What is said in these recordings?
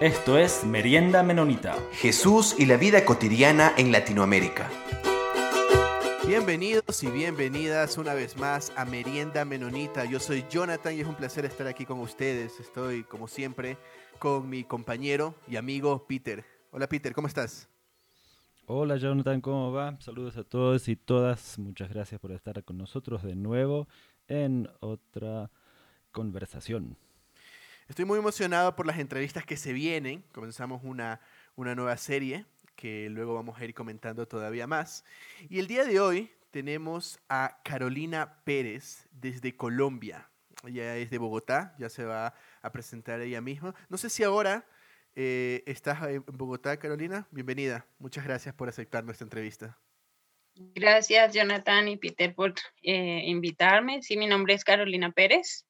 Esto es Merienda Menonita. Jesús y la vida cotidiana en Latinoamérica. Bienvenidos y bienvenidas una vez más a Merienda Menonita. Yo soy Jonathan y es un placer estar aquí con ustedes. Estoy, como siempre, con mi compañero y amigo Peter. Hola Peter, ¿cómo estás? Hola Jonathan, ¿cómo va? Saludos a todos y todas. Muchas gracias por estar con nosotros de nuevo en otra conversación. Estoy muy emocionado por las entrevistas que se vienen. Comenzamos una, una nueva serie que luego vamos a ir comentando todavía más. Y el día de hoy tenemos a Carolina Pérez desde Colombia. Ella es de Bogotá, ya se va a presentar ella misma. No sé si ahora eh, estás en Bogotá, Carolina. Bienvenida. Muchas gracias por aceptar nuestra entrevista. Gracias, Jonathan y Peter, por eh, invitarme. Sí, mi nombre es Carolina Pérez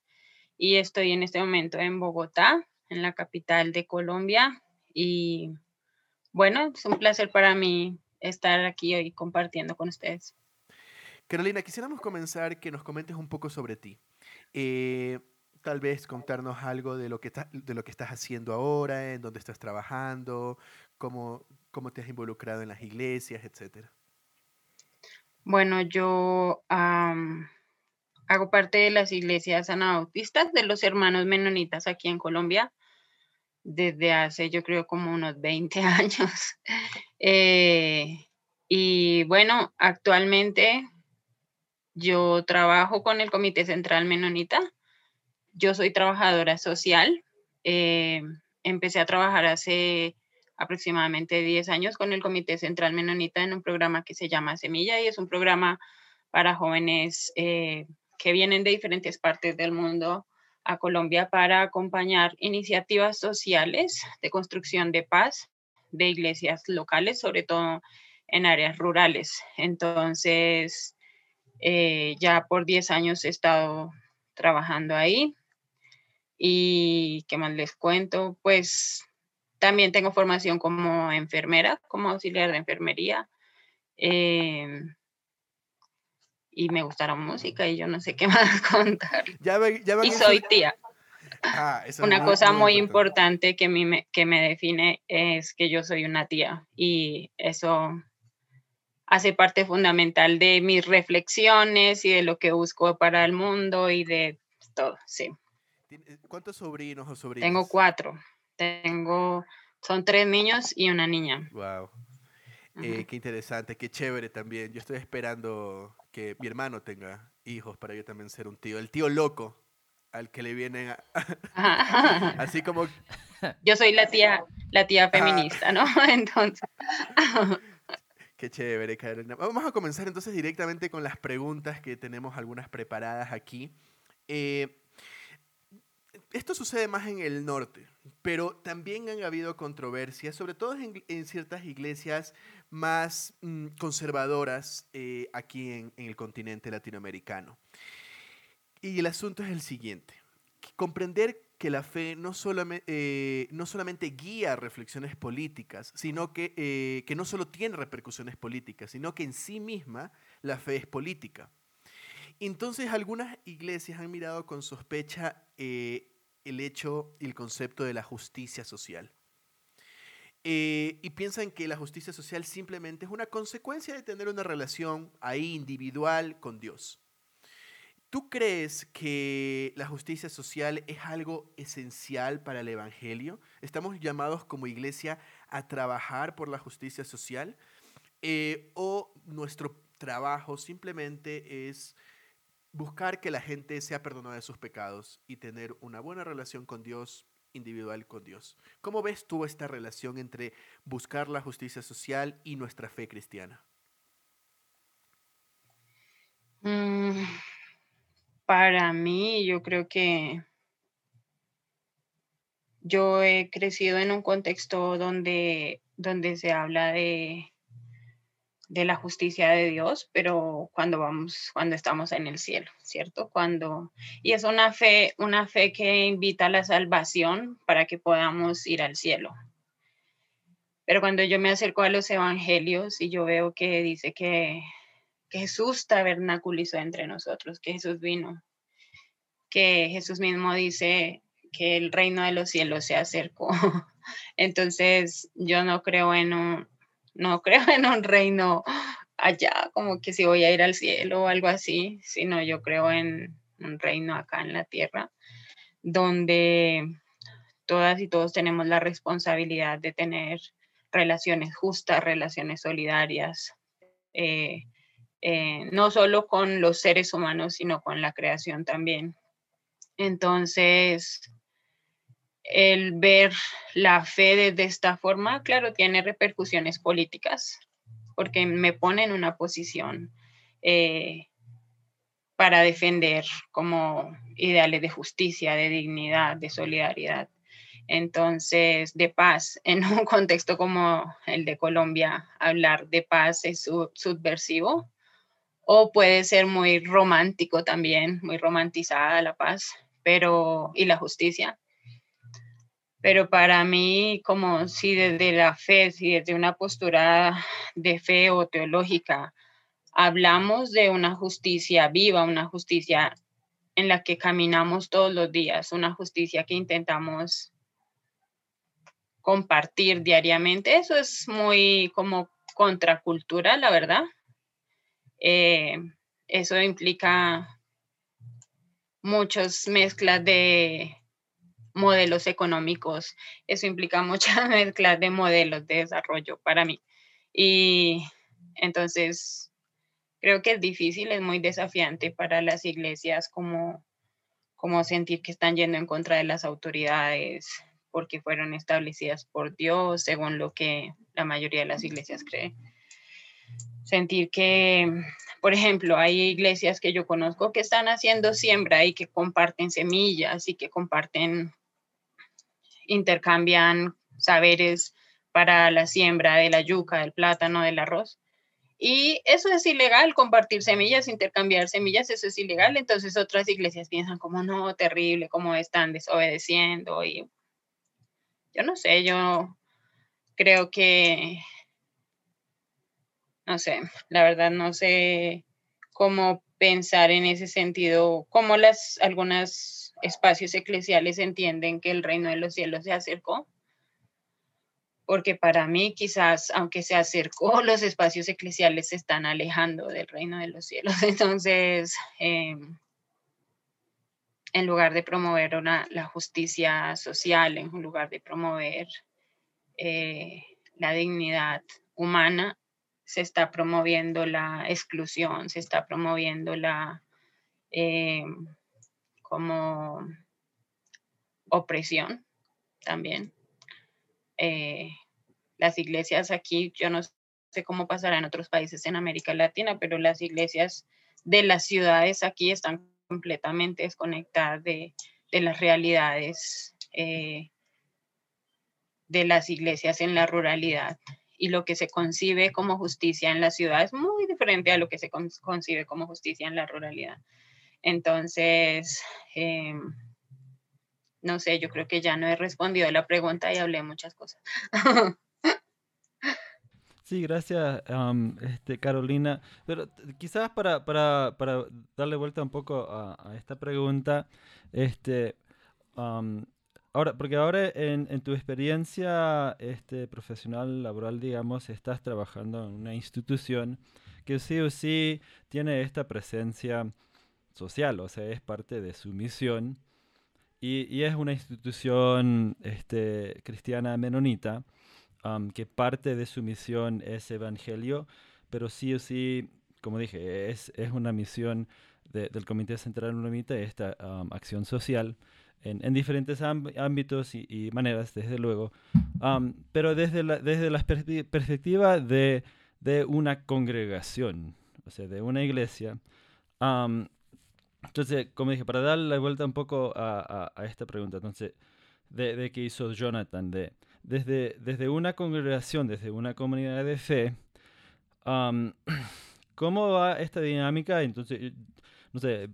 y estoy en este momento en Bogotá, en la capital de Colombia. Y bueno, es un placer para mí estar aquí hoy compartiendo con ustedes. Carolina, quisiéramos comenzar que nos comentes un poco sobre ti. Eh, tal vez contarnos algo de lo, que de lo que estás haciendo ahora, en dónde estás trabajando, cómo, cómo te has involucrado en las iglesias, etcétera. Bueno, yo hago parte de las iglesias anabautistas de los hermanos menonitas aquí en Colombia desde hace yo creo como unos 20 años. Eh, y bueno, actualmente yo trabajo con el Comité Central Menonita. Yo soy trabajadora social. Eh, empecé a trabajar hace aproximadamente 10 años con el Comité Central Menonita en un programa que se llama Semilla y es un programa para jóvenes eh, que vienen de diferentes partes del mundo a Colombia para acompañar iniciativas sociales de construcción de paz de iglesias locales, sobre todo en áreas rurales. Entonces, eh, ya por 10 años he estado trabajando ahí. ¿Y qué más les cuento? Pues también tengo formación como enfermera, como auxiliar de enfermería. Eh, y me gusta la música y yo no sé qué más contar. y soy tía. Ah, una cosa muy, importante, que, me, que me define es que yo soy una tía y eso hace parte fundamental de mis reflexiones y de lo que busco para el mundo y de todo, sí. Eh, ¿Cuántos sobrinos o sobrinas? Tengo cuatro. Tengo, son tres niños y una niña. Wow. Eh, qué interesante, qué chévere también. Yo estoy esperando que mi hermano tenga hijos para yo también ser un tío. El tío loco al que le vienen a... así como... Yo soy la tía, la tía feminista, ¿no? Entonces... Qué chévere, Carolina. Vamos a comenzar entonces directamente con las preguntas que tenemos algunas preparadas aquí. Eh, esto sucede más en el norte, pero también han habido controversias, sobre todo en, ciertas iglesias más mm, conservadoras eh, aquí en, el continente latinoamericano. Y el asunto es el siguiente, comprender que la fe no, eh, no solamente guía reflexiones políticas, sino que, eh, que no solo tiene repercusiones políticas, sino que en sí misma la fe es política. Entonces algunas iglesias han mirado con sospecha el hecho y el concepto de la justicia social. Eh, y piensan que la justicia social simplemente es una consecuencia de tener una relación ahí individual con Dios. ¿Tú crees que la justicia social es algo esencial para el Evangelio? ¿Estamos llamados como iglesia a trabajar por la justicia social? Eh, ¿O nuestro trabajo simplemente es buscar que la gente sea perdonada de sus pecados y tener una buena relación con Dios individual con Dios. ¿Cómo ves tú esta relación entre buscar la justicia social y nuestra fe cristiana? Mm, para mí, yo creo que yo he crecido en un contexto donde, donde se habla de, de la justicia de Dios, pero cuando vamos, cuando estamos en el cielo, ¿cierto? Cuando, y es una fe, una fe que invita a la salvación para que podamos ir al cielo. Pero cuando yo me acerco a los evangelios y yo veo que dice que, que Jesús tabernaculizó entre nosotros, que Jesús vino, que Jesús mismo dice que el reino de los cielos se acercó. Entonces, yo no creo en un, no creo en un reino allá, como que si voy a ir al cielo o algo así, sino yo creo en un reino acá en la tierra, donde todas y todos tenemos la responsabilidad de tener relaciones justas, relaciones solidarias, eh, eh, no solo con los seres humanos, sino con la creación también. Entonces, el ver la fe de, esta forma, claro, tiene repercusiones políticas, porque me pone en una posición eh, para defender como ideales de justicia, de dignidad, de solidaridad. Entonces, de paz, en un contexto como el de Colombia, hablar de paz es subversivo o puede ser muy romántico también, muy romantizada la paz, pero y la justicia. Pero para mí, como si desde la fe, si desde una postura de fe o teológica, hablamos de una justicia viva, una justicia en la que caminamos todos los días, una justicia que intentamos compartir diariamente, eso es muy como contracultura, la verdad. Eh, eso implica muchas mezclas de modelos económicos, eso implica muchas mezclas de modelos de desarrollo para mí. Y entonces creo que es difícil, es muy desafiante para las iglesias como, como sentir que están yendo en contra de las autoridades porque fueron establecidas por Dios según lo que la mayoría de las iglesias creen sentir que, por ejemplo, hay iglesias que yo conozco que están haciendo siembra y que comparten semillas y que comparten, intercambian saberes para la siembra de la yuca, del plátano, del arroz. Y eso es ilegal, compartir semillas, intercambiar semillas, eso es ilegal. Entonces otras iglesias piensan como, no, terrible, cómo están desobedeciendo. Y yo no sé, yo creo que no sé, la verdad no sé cómo pensar en ese sentido, cómo las algunos espacios eclesiales entienden que el reino de los cielos se acercó. Porque para mí quizás, aunque se acercó, los espacios eclesiales se están alejando del reino de los cielos. Entonces, em, en lugar de promover una, la justicia social, en lugar de promover eh, la dignidad humana, se está promoviendo la exclusión, se está promoviendo la eh, como opresión también. Eh, las iglesias aquí, yo no sé cómo pasará en otros países en América Latina, pero las iglesias de las ciudades aquí están completamente desconectadas de, las realidades eh, de las iglesias en la ruralidad y lo que se concibe como justicia en la ciudad es muy diferente a lo que se concibe como justicia en la ruralidad. Entonces, em, no sé, yo creo que ya no he respondido a la pregunta y hablé muchas cosas. Sí, gracias, este, Carolina. Pero quizás para, darle vuelta un poco a, esta pregunta, este, Ahora, porque ahora en, tu experiencia este, profesional, laboral, digamos, estás trabajando en una institución que sí o sí tiene esta presencia social, o sea, es parte de su misión y, es una institución este, cristiana menonita que parte de su misión es evangelio, pero sí o sí, como dije, es, es una misión del Comité Central Menonita, esta acción social en, diferentes ámbitos y, maneras, desde luego, pero desde la, desde la perspectiva de, de, una congregación, o sea, de una iglesia. Entonces, como dije, para dar la vuelta un poco a, a, esta pregunta, entonces, de, de qué hizo Jonathan, de, desde, desde una congregación, desde una comunidad de fe, ¿cómo va esta dinámica? Entonces, no sé,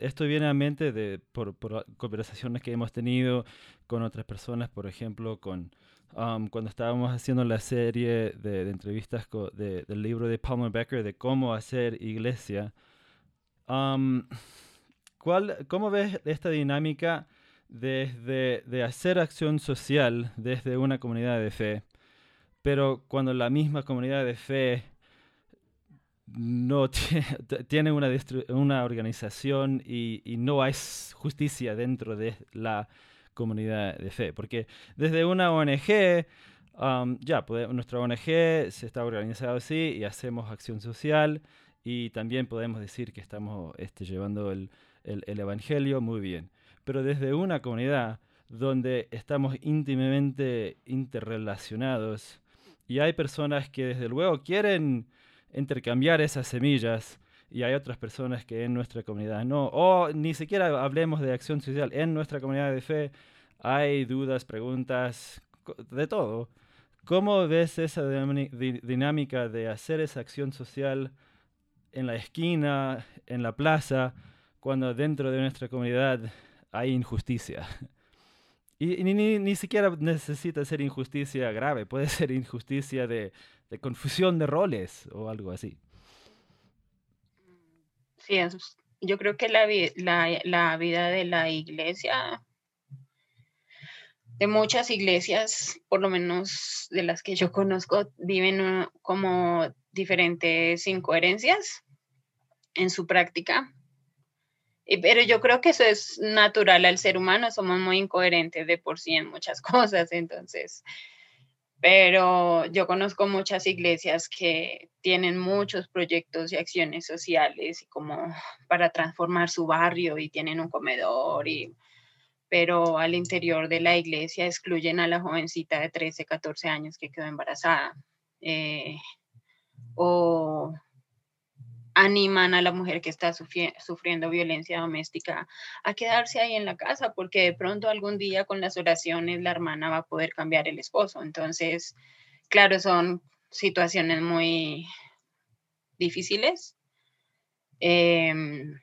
esto viene a mente de, por, conversaciones que hemos tenido con otras personas, por ejemplo, con um, cuando estábamos haciendo la serie de, entrevistas del libro de Palmer Becker de cómo hacer iglesia. Um, ¿cuál, ¿Cómo ves esta dinámica desde de hacer acción social desde una comunidad de fe, pero cuando la misma comunidad de fe no tiene una, organización y, no hay justicia dentro de la comunidad de fe. Porque desde una ONG, ya, nuestra ONG se está organizada así y hacemos acción social y también podemos decir que estamos este, llevando el, el Evangelio muy bien. Pero desde una comunidad donde estamos íntimamente interrelacionados y hay personas que desde luego quieren intercambiar esas semillas y hay otras personas que en nuestra comunidad no. O ni siquiera hablemos de acción social. En nuestra comunidad de fe hay dudas, preguntas, de todo. ¿Cómo ves esa dinámica de hacer esa acción social en la esquina, en la plaza, cuando dentro de nuestra comunidad hay injusticia? Y, ni, ni, siquiera necesita ser injusticia grave, puede ser injusticia de, confusión de roles o algo así. Sí, yo creo que la, la, vida de la iglesia, de muchas iglesias, por lo menos de las que yo conozco, viven como diferentes incoherencias en su práctica. Pero yo creo que eso es natural al ser humano, somos muy incoherentes de por sí en muchas cosas, entonces pero yo conozco muchas iglesias que tienen muchos proyectos y acciones sociales y como para transformar su barrio y tienen un comedor y pero al interior de la iglesia excluyen a la jovencita de 13, 14 años que quedó embarazada eh, o animan a la mujer que está sufriendo violencia doméstica a quedarse ahí en la casa, porque de pronto algún día con las oraciones la hermana va a poder cambiar el esposo. Entonces, claro, son situaciones muy difíciles. Em,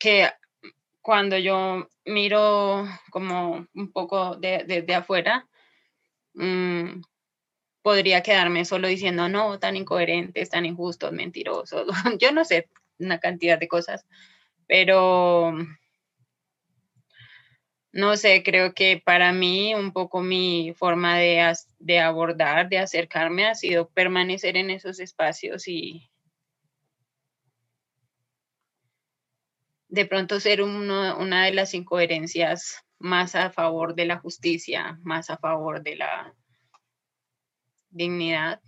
que cuando yo miro como un poco desde de, afuera, mm, podría quedarme solo diciendo, no, tan incoherentes, tan injustos, mentirosos, yo no sé, una cantidad de cosas, pero no sé, creo que para mí un poco mi forma de, de abordar, de acercarme ha sido permanecer en esos espacios y de pronto ser una de las incoherencias más a favor de la justicia, más a favor de la dignidad.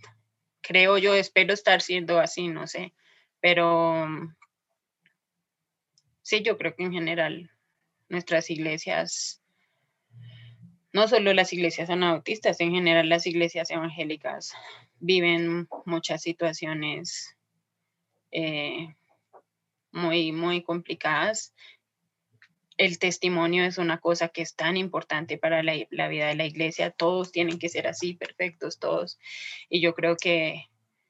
Creo yo, espero estar siendo así, no sé, pero sí, yo creo que en general nuestras iglesias, no solo las iglesias anabautistas, en general las iglesias evangélicas viven muchas situaciones eh, muy, muy complicadas el testimonio es una cosa que es tan importante para la, vida de la iglesia. Todos tienen que ser así, perfectos, todos. Y yo creo que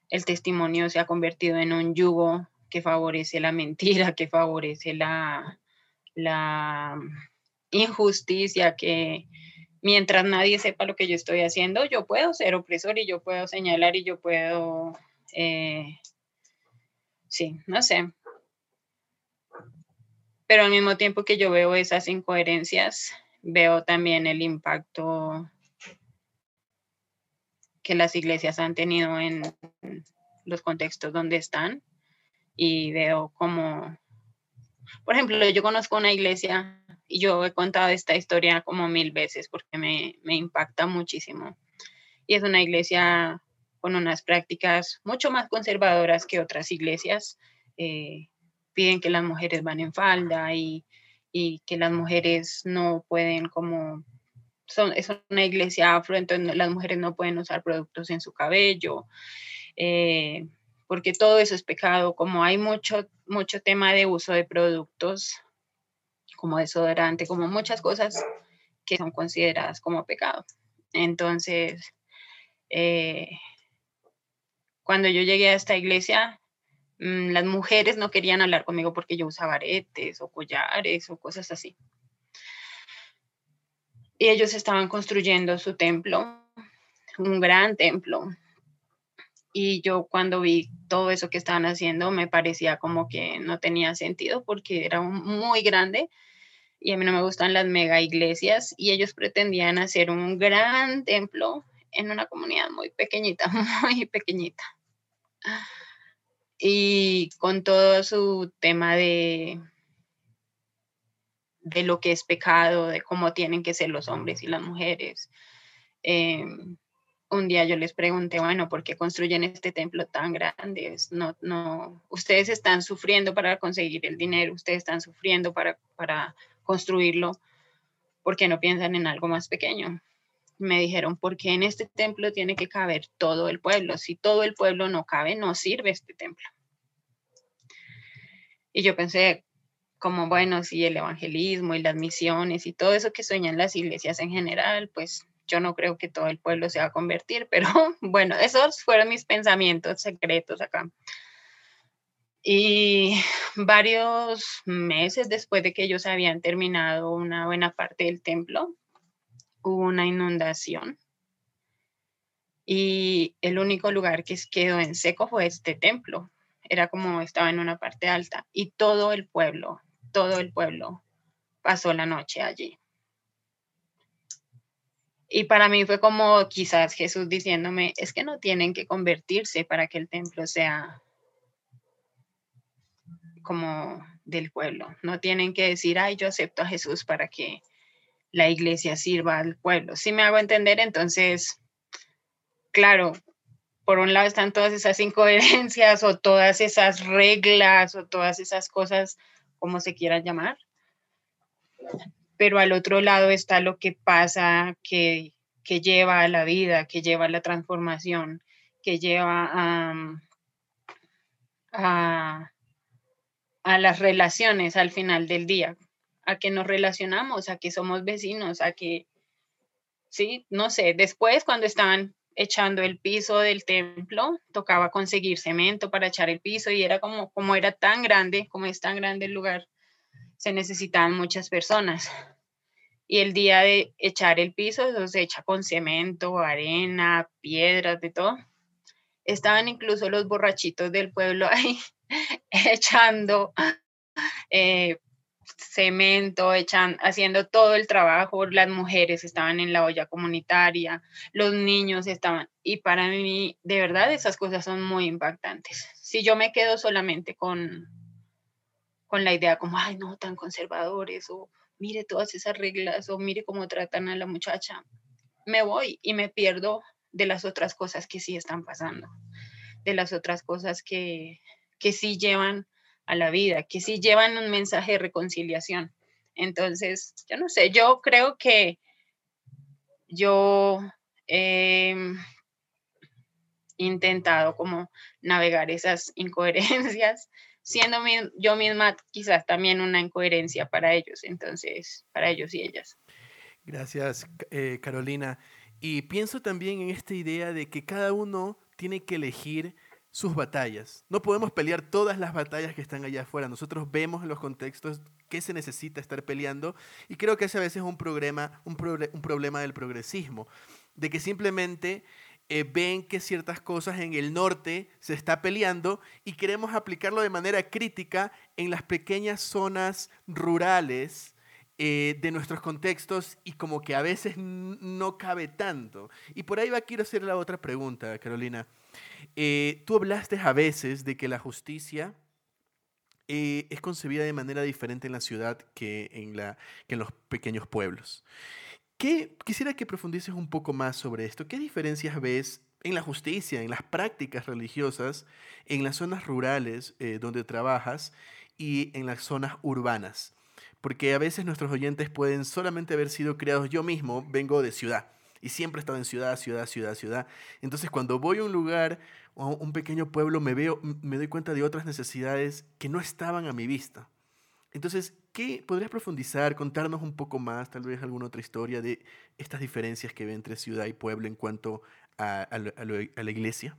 el testimonio se ha convertido en un yugo que favorece la mentira, que favorece la, la injusticia, que mientras nadie sepa lo que yo estoy haciendo, yo puedo ser opresor y yo puedo señalar y yo puedo, eh, sí, no sé, pero al mismo tiempo que yo veo esas incoherencias, veo también el impacto que las iglesias han tenido en los contextos donde están y veo como, por ejemplo, yo conozco una iglesia y yo he contado esta historia como mil veces porque me, impacta muchísimo. Y es una iglesia con unas prácticas mucho más conservadoras que otras iglesias. Eh, piden que las mujeres van en falda y, que las mujeres no pueden como son, es una iglesia afro, entonces las mujeres no pueden usar productos en su cabello, eh, porque todo eso es pecado, como hay mucho, mucho tema de uso de productos como desodorante, como muchas cosas que son consideradas como pecado. Entonces, eh, cuando yo llegué a esta iglesia, las mujeres no querían hablar conmigo porque yo usaba aretes o collares o cosas así. Y ellos estaban construyendo su templo, un gran templo. Y yo cuando vi todo eso que estaban haciendo me parecía como que no tenía sentido porque era muy grande y a mí no me gustan las mega iglesias y ellos pretendían hacer un gran templo en una comunidad muy pequeñita, muy pequeñita. Y con todo su tema de, de lo que es pecado, de cómo tienen que ser los hombres y las mujeres. Em, un día yo les pregunté, bueno, ¿por qué construyen este templo tan grande? No, no, ustedes están sufriendo para conseguir el dinero, ustedes están sufriendo para, para construirlo, ¿por qué no piensan en algo más pequeño? Me dijeron, porque en este templo tiene que caber todo el pueblo. Si todo el pueblo no cabe, no sirve este templo. Y yo pensé, como bueno, si el evangelismo y las misiones y todo eso que sueñan las iglesias en general, pues yo no creo que todo el pueblo se va a convertir, pero bueno, esos fueron mis pensamientos secretos acá. Y varios meses después de que ellos habían terminado una buena parte del templo, hubo una inundación. Y el único lugar que quedó en seco fue este templo. Era como estaba en una parte alta. Y todo el pueblo, todo el pueblo pasó la noche allí. Y para mí fue como quizás Jesús diciéndome, es que no tienen que convertirse para que el templo sea como del pueblo. No tienen que decir, ay, yo acepto a Jesús para que la iglesia sirva al pueblo. Si me hago entender, entonces, claro, por un lado están todas esas incoherencias o todas esas reglas o todas esas cosas, como se quieran llamar, pero al otro lado está lo que pasa, que, lleva a la vida, que lleva a la transformación, que lleva a, a, las relaciones al final del día, a que nos relacionamos, a que somos vecinos, a que, sí, no sé, después cuando estaban echando el piso del templo, tocaba conseguir cemento para echar el piso y era como, como era tan grande, como es tan grande el lugar, se necesitaban muchas personas. Y el día de echar el piso, eso se echa con cemento, arena, piedras, de todo. Estaban incluso los borrachitos del pueblo ahí echando eh, cemento, echan, haciendo todo el trabajo, las mujeres estaban en la olla comunitaria, los niños estaban, y para mí, de verdad, esas cosas son muy impactantes. Si yo me quedo solamente con, con la idea como, ay, no, tan conservadores, o mire todas esas reglas, o mire cómo tratan a la muchacha, me voy y me pierdo de las otras cosas que sí están pasando, de las otras cosas que, que sí llevan a la vida, que sí llevan un mensaje de reconciliación. Entonces, yo no sé, yo creo que yo he intentado como navegar esas incoherencias siendo yo misma quizás también una incoherencia para ellos, entonces, para ellos y ellas. Gracias, eh, Carolina. Y pienso también en esta idea de que cada uno tiene que elegir sus batallas. No podemos pelear todas las batallas que están allá afuera. Nosotros vemos en los contextos qué se necesita estar peleando y creo que ese a veces es un problema, un, problema del progresismo, de que simplemente eh, ven que ciertas cosas en el norte se está peleando y queremos aplicarlo de manera crítica en las pequeñas zonas rurales eh, de nuestros contextos y como que a veces no cabe tanto. Y por ahí va quiero hacer la otra pregunta, Carolina. Eh, tú hablaste a veces de que la justicia es concebida de manera diferente en la ciudad que en, la, que en los pequeños pueblos. ¿Qué, quisiera que profundices un poco más sobre esto. ¿Qué diferencias ves en la justicia, en las prácticas religiosas, en las zonas rurales eh, donde trabajas y en las zonas urbanas? Porque a veces nuestros oyentes pueden solamente haber sido creados, yo mismo vengo de ciudad y siempre he estado en ciudad, ciudad, ciudad, ciudad. Entonces cuando voy a un lugar o a un pequeño pueblo me, veo, me doy cuenta de otras necesidades que no estaban a mi vista. Entonces, ¿qué podrías profundizar, contarnos un poco más, tal vez alguna otra historia de estas diferencias que ve entre ciudad y pueblo en cuanto a, la iglesia?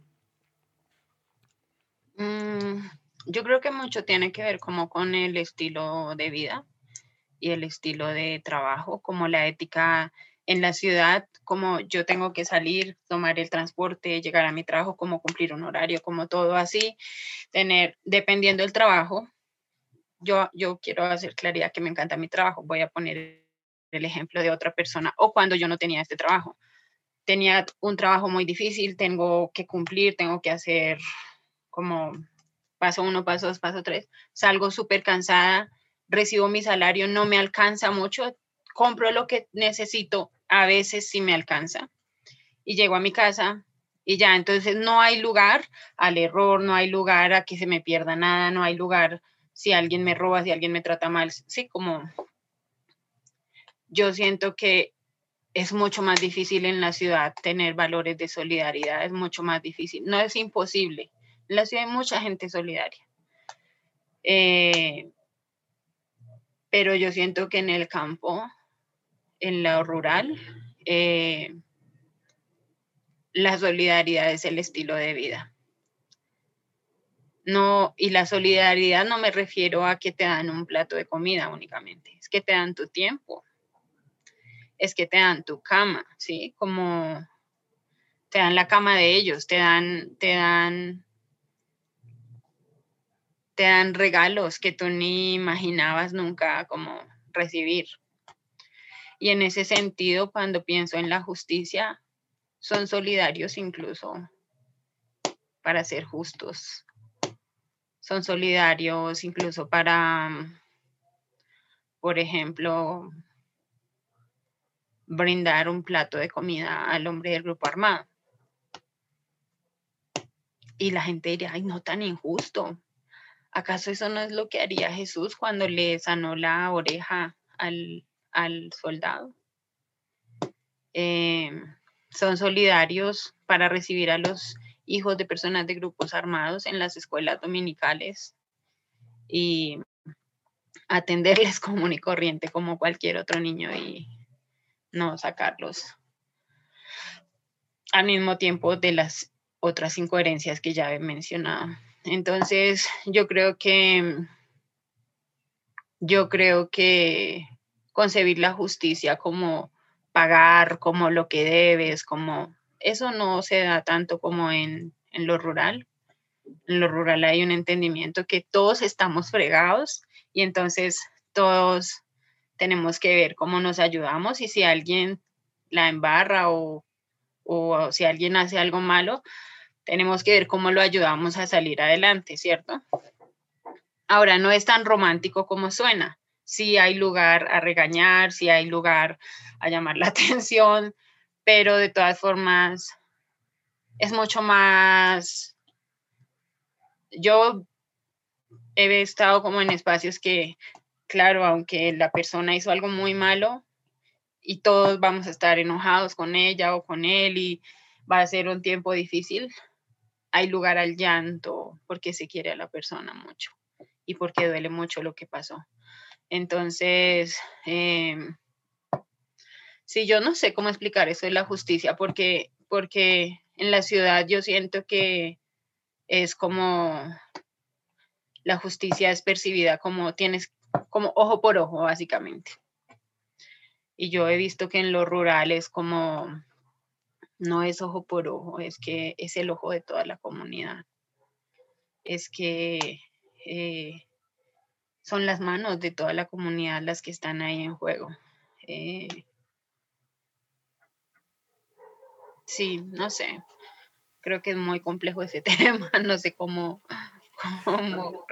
Mm, yo creo que mucho tiene que ver como con el estilo de vida y el estilo de trabajo, como la ética en la ciudad, como yo tengo que salir, tomar el transporte, llegar a mi trabajo, como cumplir un horario, como todo así, tener, dependiendo del trabajo, yo, yo quiero hacer claridad que me encanta mi trabajo, voy a poner el ejemplo de otra persona o cuando yo no tenía este trabajo. Tenía un trabajo muy difícil, tengo que cumplir, tengo que hacer como paso uno, paso dos, paso tres, salgo súper cansada, recibo mi salario, no me alcanza mucho, compro lo que necesito, a veces sí me alcanza, y llego a mi casa y ya, entonces no hay lugar al error, no hay lugar a que se me pierda nada, no hay lugar si alguien me roba, si alguien me trata mal, sí, como yo siento que es mucho más difícil en la ciudad tener valores de solidaridad, es mucho más difícil, no es imposible, en la ciudad hay mucha gente solidaria. Eh, pero yo siento que en el campo, en lo rural, eh, la solidaridad es el estilo de vida. No, y la solidaridad no me refiero a que te dan un plato de comida únicamente, es que te dan tu tiempo, es que te dan tu cama, ¿sí? Como te dan la cama de ellos, te dan, te dan te dan regalos que tú ni imaginabas nunca como recibir. Y en ese sentido, cuando pienso en la justicia, son solidarios incluso para ser justos. Son solidarios incluso para, por ejemplo, brindar un plato de comida al hombre del grupo armado. Y la gente diría, ay, no tan injusto. ¿Acaso eso no es lo que haría Jesús cuando le sanó la oreja al, soldado? Em, son solidarios para recibir a los hijos de personas de grupos armados en las escuelas dominicales y atenderles común y corriente como cualquier otro niño y no sacarlos al mismo tiempo de las otras incoherencias que ya he mencionado. Entonces, yo creo que yo creo que concebir la justicia como pagar, como lo que debes, como eso no se da tanto como en, en lo rural. En lo rural hay un entendimiento que todos estamos fregados y entonces todos tenemos que ver cómo nos ayudamos y si alguien la embarra o, o si alguien hace algo malo, tenemos que ver cómo lo ayudamos a salir adelante, ¿cierto? Ahora, no es tan romántico como suena. Sí hay lugar a regañar, sí hay lugar a llamar la atención, pero de todas formas es mucho más... Yo he estado como en espacios que, claro, aunque la persona hizo algo muy malo y todos vamos a estar enojados con ella o con él y va a ser un tiempo difícil, hay lugar al llanto porque se quiere a la persona mucho y porque duele mucho lo que pasó. Entonces, eh, sí, yo no sé cómo explicar eso de la justicia porque, porque en la ciudad yo siento que es como la justicia es percibida como tienes como ojo por ojo, básicamente. Y yo he visto que en lo rural es como no es ojo por ojo, es que es el ojo de toda la comunidad. Es que eh, son las manos de toda la comunidad las que están ahí en juego. Eh, sí, no sé. Creo que es muy complejo ese tema, no sé cómo, cómo.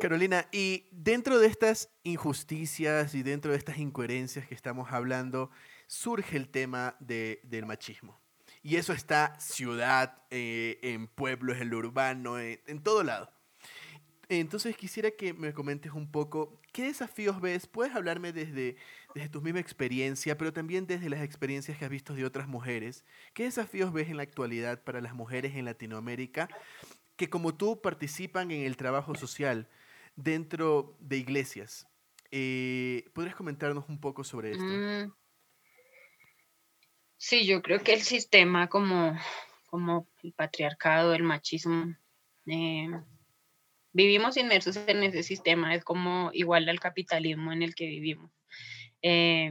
Carolina, y dentro de estas injusticias y dentro de estas incoherencias que estamos hablando, surge el tema del machismo. Y eso está ciudad, eh, en pueblos, en lo urbano, en, todo lado. Entonces quisiera que me comentes un poco qué desafíos ves. Puedes hablarme desde, desde tu misma experiencia, pero también desde las experiencias que has visto de otras mujeres. ¿Qué desafíos ves en la actualidad para las mujeres en Latinoamérica que como tú participan en el trabajo social dentro de iglesias? Eh, ¿Podrías comentarnos un poco sobre esto? Mm. Sí, yo creo que el sistema como, como el patriarcado, el machismo, eh, vivimos inmersos en ese sistema, es como igual al capitalismo en el que vivimos. Eh,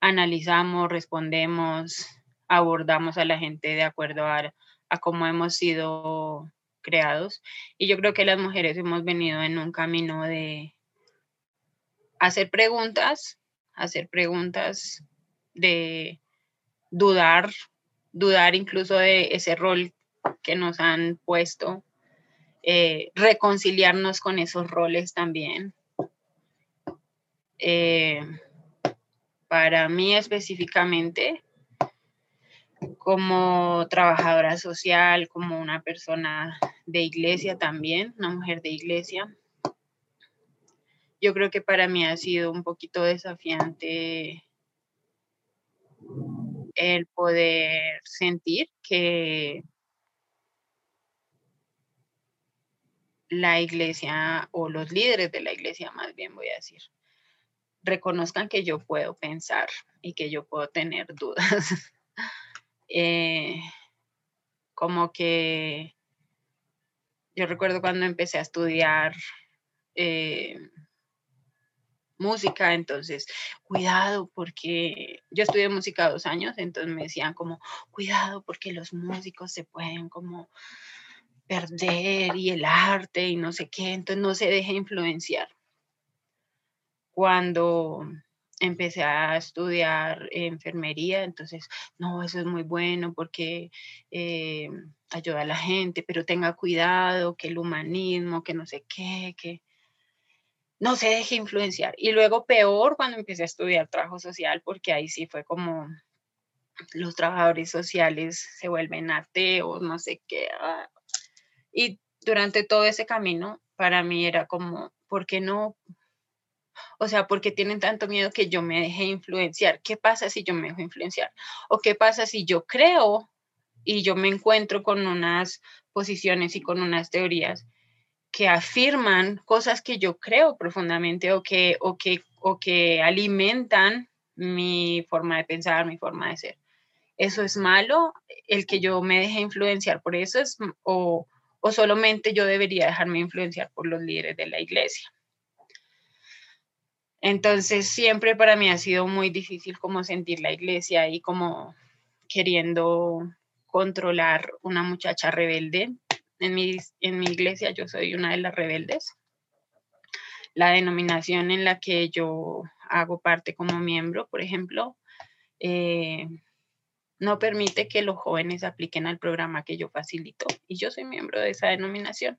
analizamos, respondemos, abordamos a la gente de acuerdo a, a cómo hemos sido creados. Y yo creo que las mujeres hemos venido en un camino de hacer preguntas, hacer preguntas de dudar, dudar incluso de ese rol que nos han puesto, eh, reconciliarnos con esos roles también. Eh, para mí específicamente, como trabajadora social, como una persona de iglesia también, una mujer de iglesia, yo creo que para mí ha sido un poquito desafiante el poder sentir que la iglesia o los líderes de la iglesia, más bien voy a decir, reconozcan que yo puedo pensar y que yo puedo tener dudas. Eh, como que yo recuerdo cuando empecé a estudiar eh, música, entonces, cuidado porque yo estudié música dos años, entonces me decían como, cuidado porque los músicos se pueden como perder y el arte y no sé qué, entonces no se deje influenciar. Cuando empecé a estudiar enfermería, entonces, no, eso es muy bueno porque eh, ayuda a la gente, pero tenga cuidado, que el humanismo, que no sé qué, que no se deje influenciar. Y luego peor cuando empecé a estudiar trabajo social, porque ahí sí fue como los trabajadores sociales se vuelven ateos, no sé qué. Ah. Y durante todo ese camino, para mí era como, ¿por qué no? O sea, ¿por qué tienen tanto miedo que yo me deje influenciar? ¿Qué pasa si yo me dejo influenciar? ¿O qué pasa si yo creo y yo me encuentro con unas posiciones y con unas teorías que afirman cosas que yo creo profundamente o que, o que, o que alimentan mi forma de pensar, mi forma de ser. ¿Eso es malo? ¿El que yo me deje influenciar por eso es, o, o solamente yo debería dejarme influenciar por los líderes de la iglesia? Entonces, siempre para mí ha sido muy difícil como sentir la iglesia y como queriendo controlar una muchacha rebelde en mi, en mi iglesia yo soy una de las rebeldes. La denominación en la que yo hago parte como miembro, por ejemplo, eh, no permite que los jóvenes apliquen al programa que yo facilito y yo soy miembro de esa denominación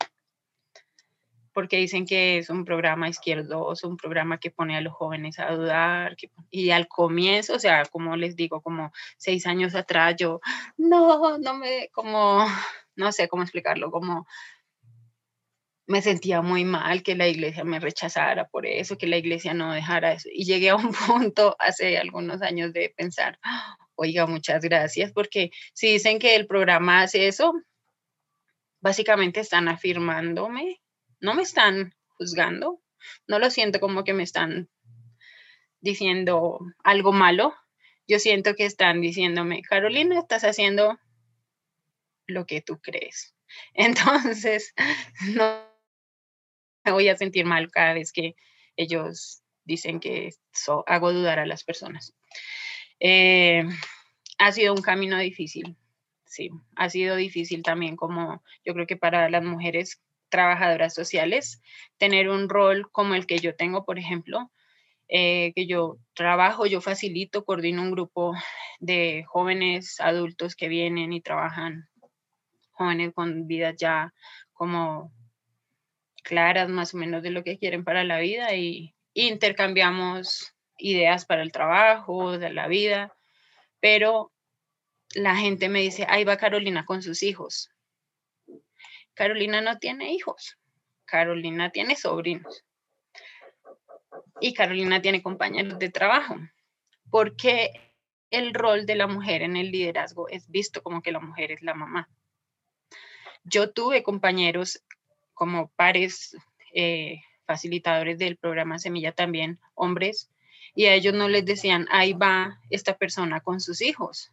porque dicen que es un programa izquierdoso, un programa que pone a los jóvenes a dudar, y al comienzo, o sea, como les digo, como seis años atrás, yo, no, no me, como, no sé cómo explicarlo, como me sentía muy mal que la iglesia me rechazara por eso, que la iglesia no dejara eso. Y llegué a un punto hace algunos años de pensar, oiga, muchas gracias, porque si dicen que el programa hace eso, básicamente están afirmándome, no me están juzgando, no lo siento como que me están diciendo algo malo, yo siento que están diciéndome, Carolina, estás haciendo lo que tú crees. Entonces, no me voy a sentir mal cada vez que ellos dicen que hago dudar a las personas. Eh, ha sido un camino difícil, sí, ha sido difícil también como yo creo que para las mujeres trabajadoras sociales, tener un rol como el que yo tengo, por ejemplo, eh, que yo trabajo, yo facilito, coordino un grupo de jóvenes adultos que vienen y trabajan jóvenes con vidas ya como claras más o menos de lo que quieren para la vida y intercambiamos ideas para el trabajo, de la vida, pero la gente me dice, ahí va Carolina con sus hijos. Carolina no tiene hijos, Carolina tiene sobrinos y Carolina tiene compañeros de trabajo. porque el rol de la mujer en el liderazgo es visto como que la mujer es la mamá? Yo tuve compañeros como pares eh, facilitadores del programa Semilla también, hombres, y a ellos no les decían, ahí va esta persona con sus hijos,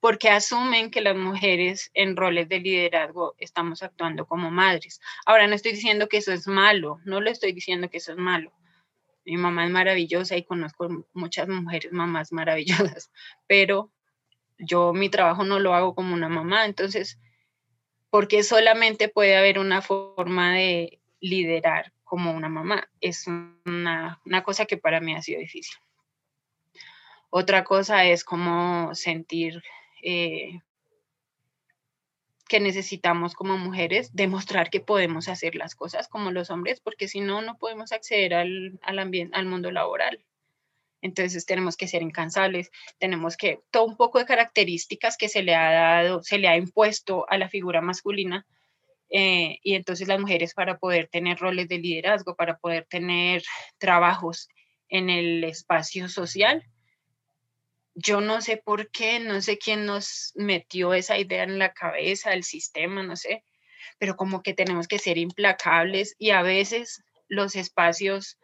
porque asumen que las mujeres en roles de liderazgo estamos actuando como madres. Ahora no estoy diciendo que eso es malo, no le estoy diciendo que eso es malo. Mi mamá es maravillosa y conozco muchas mujeres mamás maravillosas, pero yo mi trabajo no lo hago como una mamá, entonces porque solamente puede haber una forma de liderar como una mamá. Es una, cosa que para mí ha sido difícil. Otra cosa es como sentir eh, que necesitamos como mujeres demostrar que podemos hacer las cosas como los hombres, porque si no, no podemos acceder al, al, al mundo laboral. Entonces tenemos que ser incansables, tenemos que, todo un poco de características que se le ha dado, se le ha impuesto a la figura masculina. Eh, y entonces las mujeres para poder tener roles de liderazgo, para poder tener trabajos en el espacio social, yo no sé por qué, no sé quién nos metió esa idea en la cabeza, el sistema, no sé, pero como que tenemos que ser implacables y a veces los espacios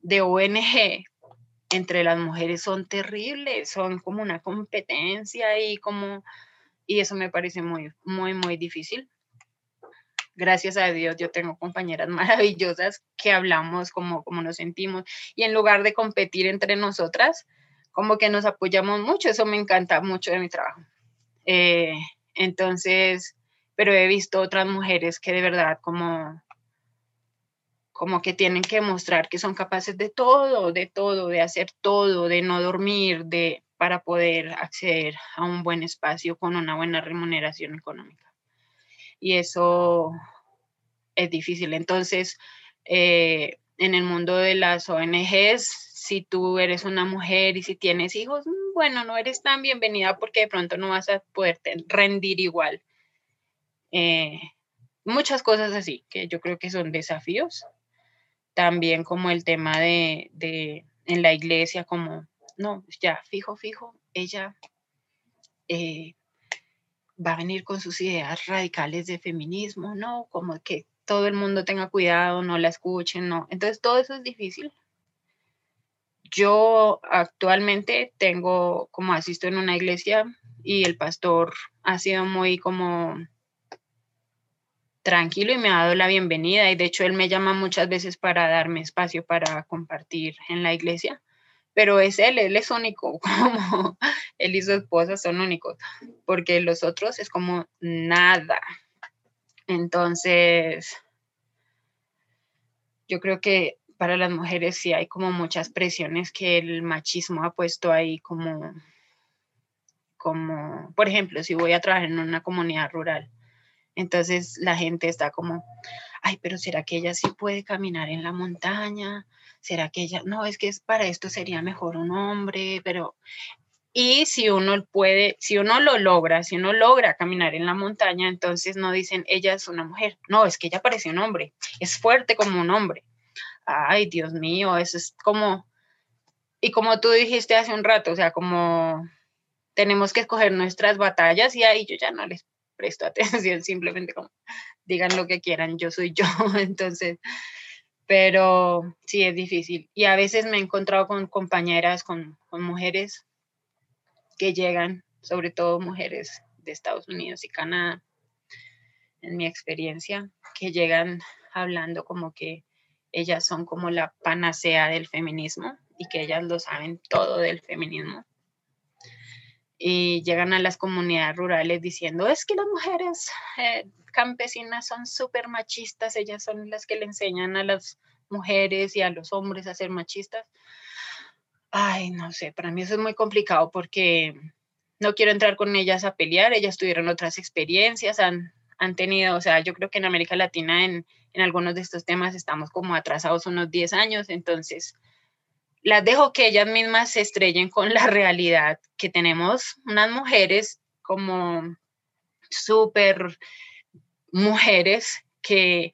de ONG entre las mujeres son terribles, son como una competencia y como y eso me parece muy muy muy difícil. Gracias a Dios yo tengo compañeras maravillosas que hablamos como como nos sentimos y en lugar de competir entre nosotras, como que nos apoyamos mucho, eso me encanta mucho de mi trabajo. Eh, entonces, pero he visto otras mujeres que de verdad como como que tienen que mostrar que son capaces de todo, de todo, de hacer todo, de no dormir, de para poder acceder a un buen espacio con una buena remuneración económica. Y eso es difícil. Entonces, eh, en el mundo de las ONGs si tú eres una mujer y si tienes hijos, mm, bueno, no eres tan bienvenida porque de pronto no vas a poder rendir igual. Eh, muchas cosas así, que yo creo que son desafíos. También como el tema de, en la iglesia, como, no, ya, fijo, fijo, ella eh, va a venir con sus ideas radicales de feminismo, ¿no? Como que todo el mundo tenga cuidado, no la escuchen, ¿no? Entonces todo eso es difícil yo actualmente tengo, como asisto en una iglesia y el pastor ha sido muy como tranquilo y me ha dado la bienvenida y de hecho él me llama muchas veces para darme espacio para compartir en la iglesia, pero es él, él es único, como él y su esposa son únicos, porque los otros es como nada. Entonces, yo creo que para las mujeres sí hay como muchas presiones que el machismo ha puesto ahí como, como, por ejemplo, si voy a trabajar en una comunidad rural, entonces la gente está como, ay, pero ¿será que ella sí puede caminar en la montaña? ¿Será que ella, no, es que para esto sería mejor un hombre, pero... Y si uno puede, si uno lo logra, si uno logra caminar en la montaña, entonces no dicen, ella es una mujer. No, es que ella parece un hombre, es fuerte como un hombre ay, Dios mío, eso es como, y como tú dijiste hace un rato, o sea, como tenemos que escoger nuestras batallas y ahí yo ya no les presto atención, simplemente digan lo que quieran, yo soy yo, entonces, pero sí es difícil. Y a veces me he encontrado con compañeras, con, con mujeres que llegan, sobre todo mujeres de Estados Unidos y Canadá, en mi experiencia, que llegan hablando como que ellas son como la panacea del feminismo y que ellas lo saben todo del feminismo. Y llegan a las comunidades rurales diciendo, es que las mujeres eh, campesinas son súper machistas, ellas son las que le enseñan a las mujeres y a los hombres a ser machistas. Ay, no sé, para mí eso es muy complicado porque no quiero entrar con ellas a pelear, ellas tuvieron otras experiencias, han, han tenido, o sea, yo creo que en América Latina en, en algunos de estos temas estamos como atrasados unos 10 años, entonces las dejo que ellas mismas se estrellen con la realidad que tenemos unas mujeres como súper mujeres que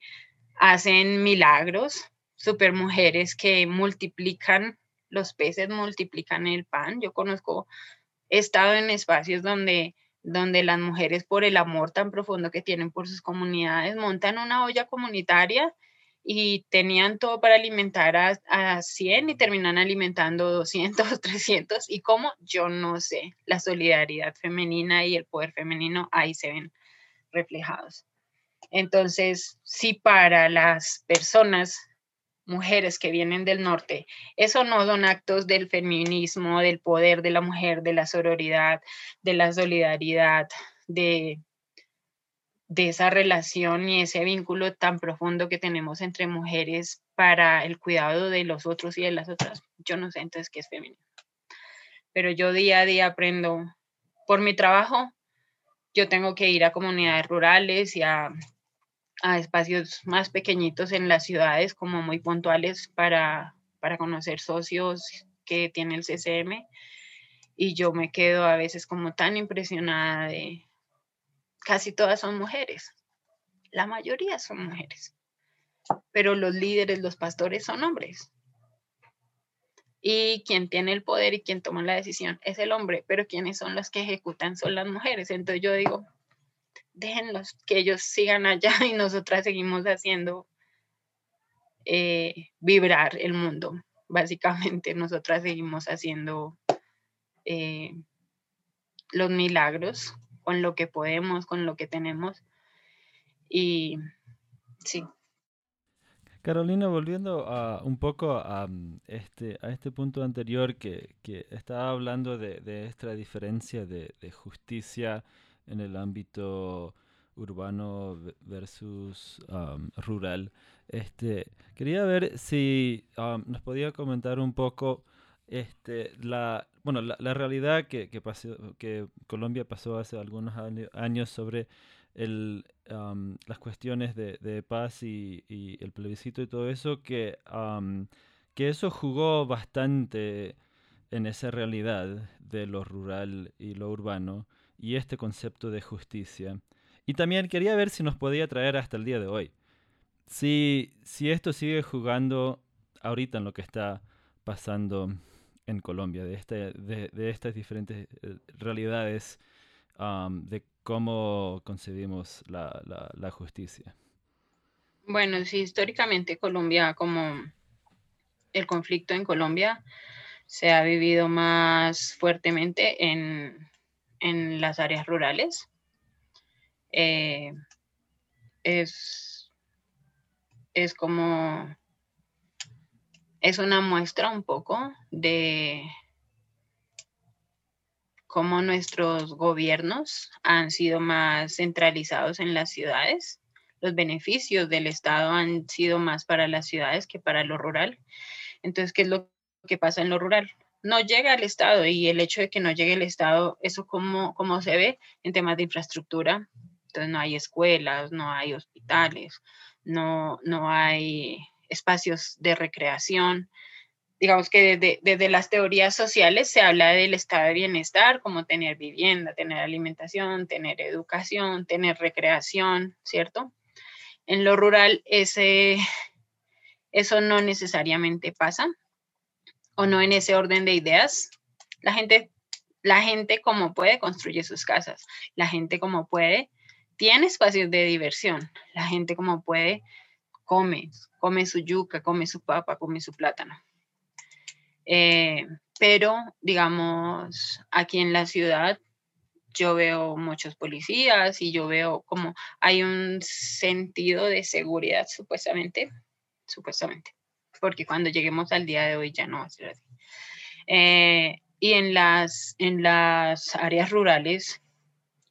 hacen milagros, súper mujeres que multiplican los peces, multiplican el pan. Yo conozco, he estado en espacios donde donde las mujeres por el amor tan profundo que tienen por sus comunidades montan una olla comunitaria y tenían todo para alimentar a, a 100 y terminan alimentando 200, 300 y cómo, yo no sé, la solidaridad femenina y el poder femenino ahí se ven reflejados. Entonces, si para las personas mujeres que vienen del norte. Eso no son actos del feminismo, del poder de la mujer, de la sororidad, de la solidaridad, de, de esa relación y ese vínculo tan profundo que tenemos entre mujeres para el cuidado de los otros y de las otras. Yo no sé entonces qué es feminismo. Pero yo día a día aprendo por mi trabajo. Yo tengo que ir a comunidades rurales y a, a espacios más pequeñitos en las ciudades, como muy puntuales, para, para conocer socios que tiene el CCM. Y yo me quedo a veces como tan impresionada de, casi todas son mujeres. La mayoría son mujeres. Pero los líderes, los pastores son hombres. Y quien tiene el poder y quien toma la decisión es el hombre, pero quienes son los que ejecutan son las mujeres. Entonces yo digo, déjenlos que ellos sigan allá y nosotras seguimos haciendo eh, vibrar el mundo. Básicamente nosotras seguimos haciendo eh, los milagros con lo que podemos, con lo que tenemos. Y sí. Carolina, volviendo a, un poco a, mm, este, a este punto anterior que, que estaba hablando de, esta diferencia de, justicia en el ámbito urbano versus rural, este, quería ver si nos podía comentar un poco este, la, bueno, la, realidad que, que, Colombia pasó hace algunos años sobre el, las cuestiones de, paz y, el plebiscito y todo eso, que, que eso jugó bastante en esa realidad de lo rural y lo urbano y este concepto de justicia. Y también quería ver si nos podía traer hasta el día de hoy. Si, si esto sigue jugando ahorita en lo que está pasando en Colombia, de, este, de, estas diferentes eh, realidades de cómo concebimos la, la, justicia. Bueno, sí, históricamente Colombia, como el conflicto en Colombia se ha vivido más fuertemente en, en las áreas rurales. Eh, es, es como es una muestra un poco de cómo nuestros gobiernos han sido más centralizados en las ciudades. Los beneficios del Estado han sido más para las ciudades que para lo rural. Entonces, ¿qué es lo que pasa en lo rural? No llega al Estado y el hecho de que no llegue el Estado, eso como, como se ve en temas de infraestructura. Entonces, no hay escuelas, no hay hospitales, no, no hay espacios de recreación. Digamos que desde, las teorías sociales se habla del estado de bienestar, como tener vivienda, tener alimentación, tener educación, tener recreación, ¿cierto? En lo rural ese, eso no necesariamente pasa, o no en ese orden de ideas. La gente, la gente como puede construye sus casas, la gente como puede tiene espacios de diversión, la gente como puede come, come su yuca, come su papa, come su plátano. Eh, pero, digamos, aquí en la ciudad yo veo muchos policías y yo veo como hay un sentido de seguridad, supuestamente, supuestamente, porque cuando lleguemos al día de hoy ya no va a ser así. Eh, y en las, en las áreas rurales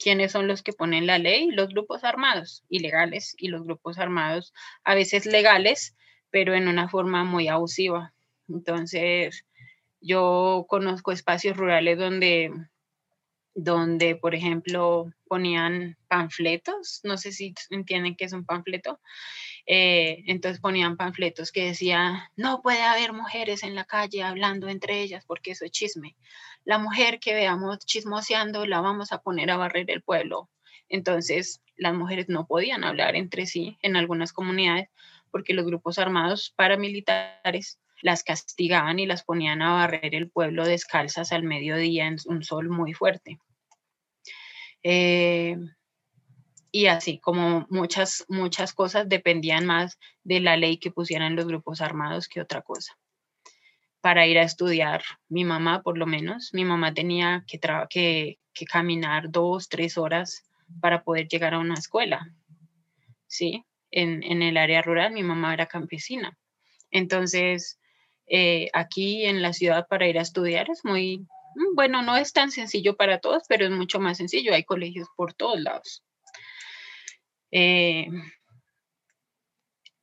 ¿Quiénes son los que ponen la ley? Los grupos armados, ilegales, y los grupos armados a veces legales, pero en una forma muy abusiva. Entonces, yo conozco espacios rurales donde, donde, por ejemplo, ponían panfletos, no sé si entienden qué es un panfleto, eh, entonces ponían panfletos que decían, no puede haber mujeres en la calle hablando entre ellas porque eso es chisme. La mujer que veamos chismoseando la vamos a poner a barrer el pueblo. Entonces las mujeres no podían hablar entre sí en algunas comunidades porque los grupos armados paramilitares las castigaban y las ponían a barrer el pueblo descalzas al mediodía en un sol muy fuerte. Eh, y así como muchas, muchas cosas dependían más de la ley que pusieran los grupos armados que otra cosa. Para ir a estudiar, mi mamá por lo menos, mi mamá tenía que, que, que caminar dos, tres horas para poder llegar a una escuela. ¿Sí? En, en el área rural mi mamá era campesina. Entonces, eh, aquí en la ciudad para ir a estudiar es muy, mm, bueno, no es tan sencillo para todos, pero es mucho más sencillo. Hay colegios por todos lados. Eh,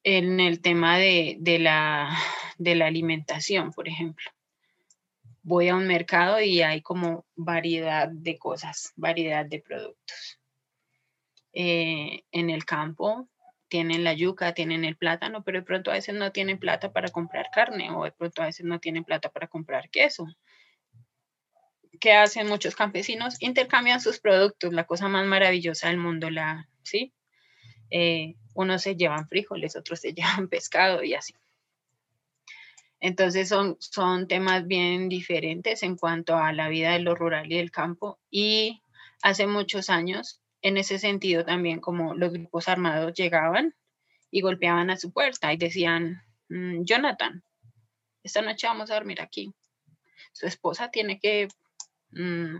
en el tema de, la, de la alimentación, por ejemplo. Voy a un mercado y hay como variedad de cosas, variedad de productos. Eh, en el campo tienen la yuca, tienen el plátano, pero de pronto a veces no tienen plata para comprar carne o de pronto a veces no tienen plata para comprar queso. ¿Qué hacen muchos campesinos? Intercambian sus productos, la cosa más maravillosa del mundo, la, ¿sí? Eh, unos se llevan frijoles, otros se llevan pescado y así. Entonces son, son temas bien diferentes en cuanto a la vida de lo rural y del campo. Y hace muchos años, en ese sentido también, como los grupos armados llegaban y golpeaban a su puerta y decían, mm, Jonathan, esta noche vamos a dormir aquí. Su esposa tiene que mm,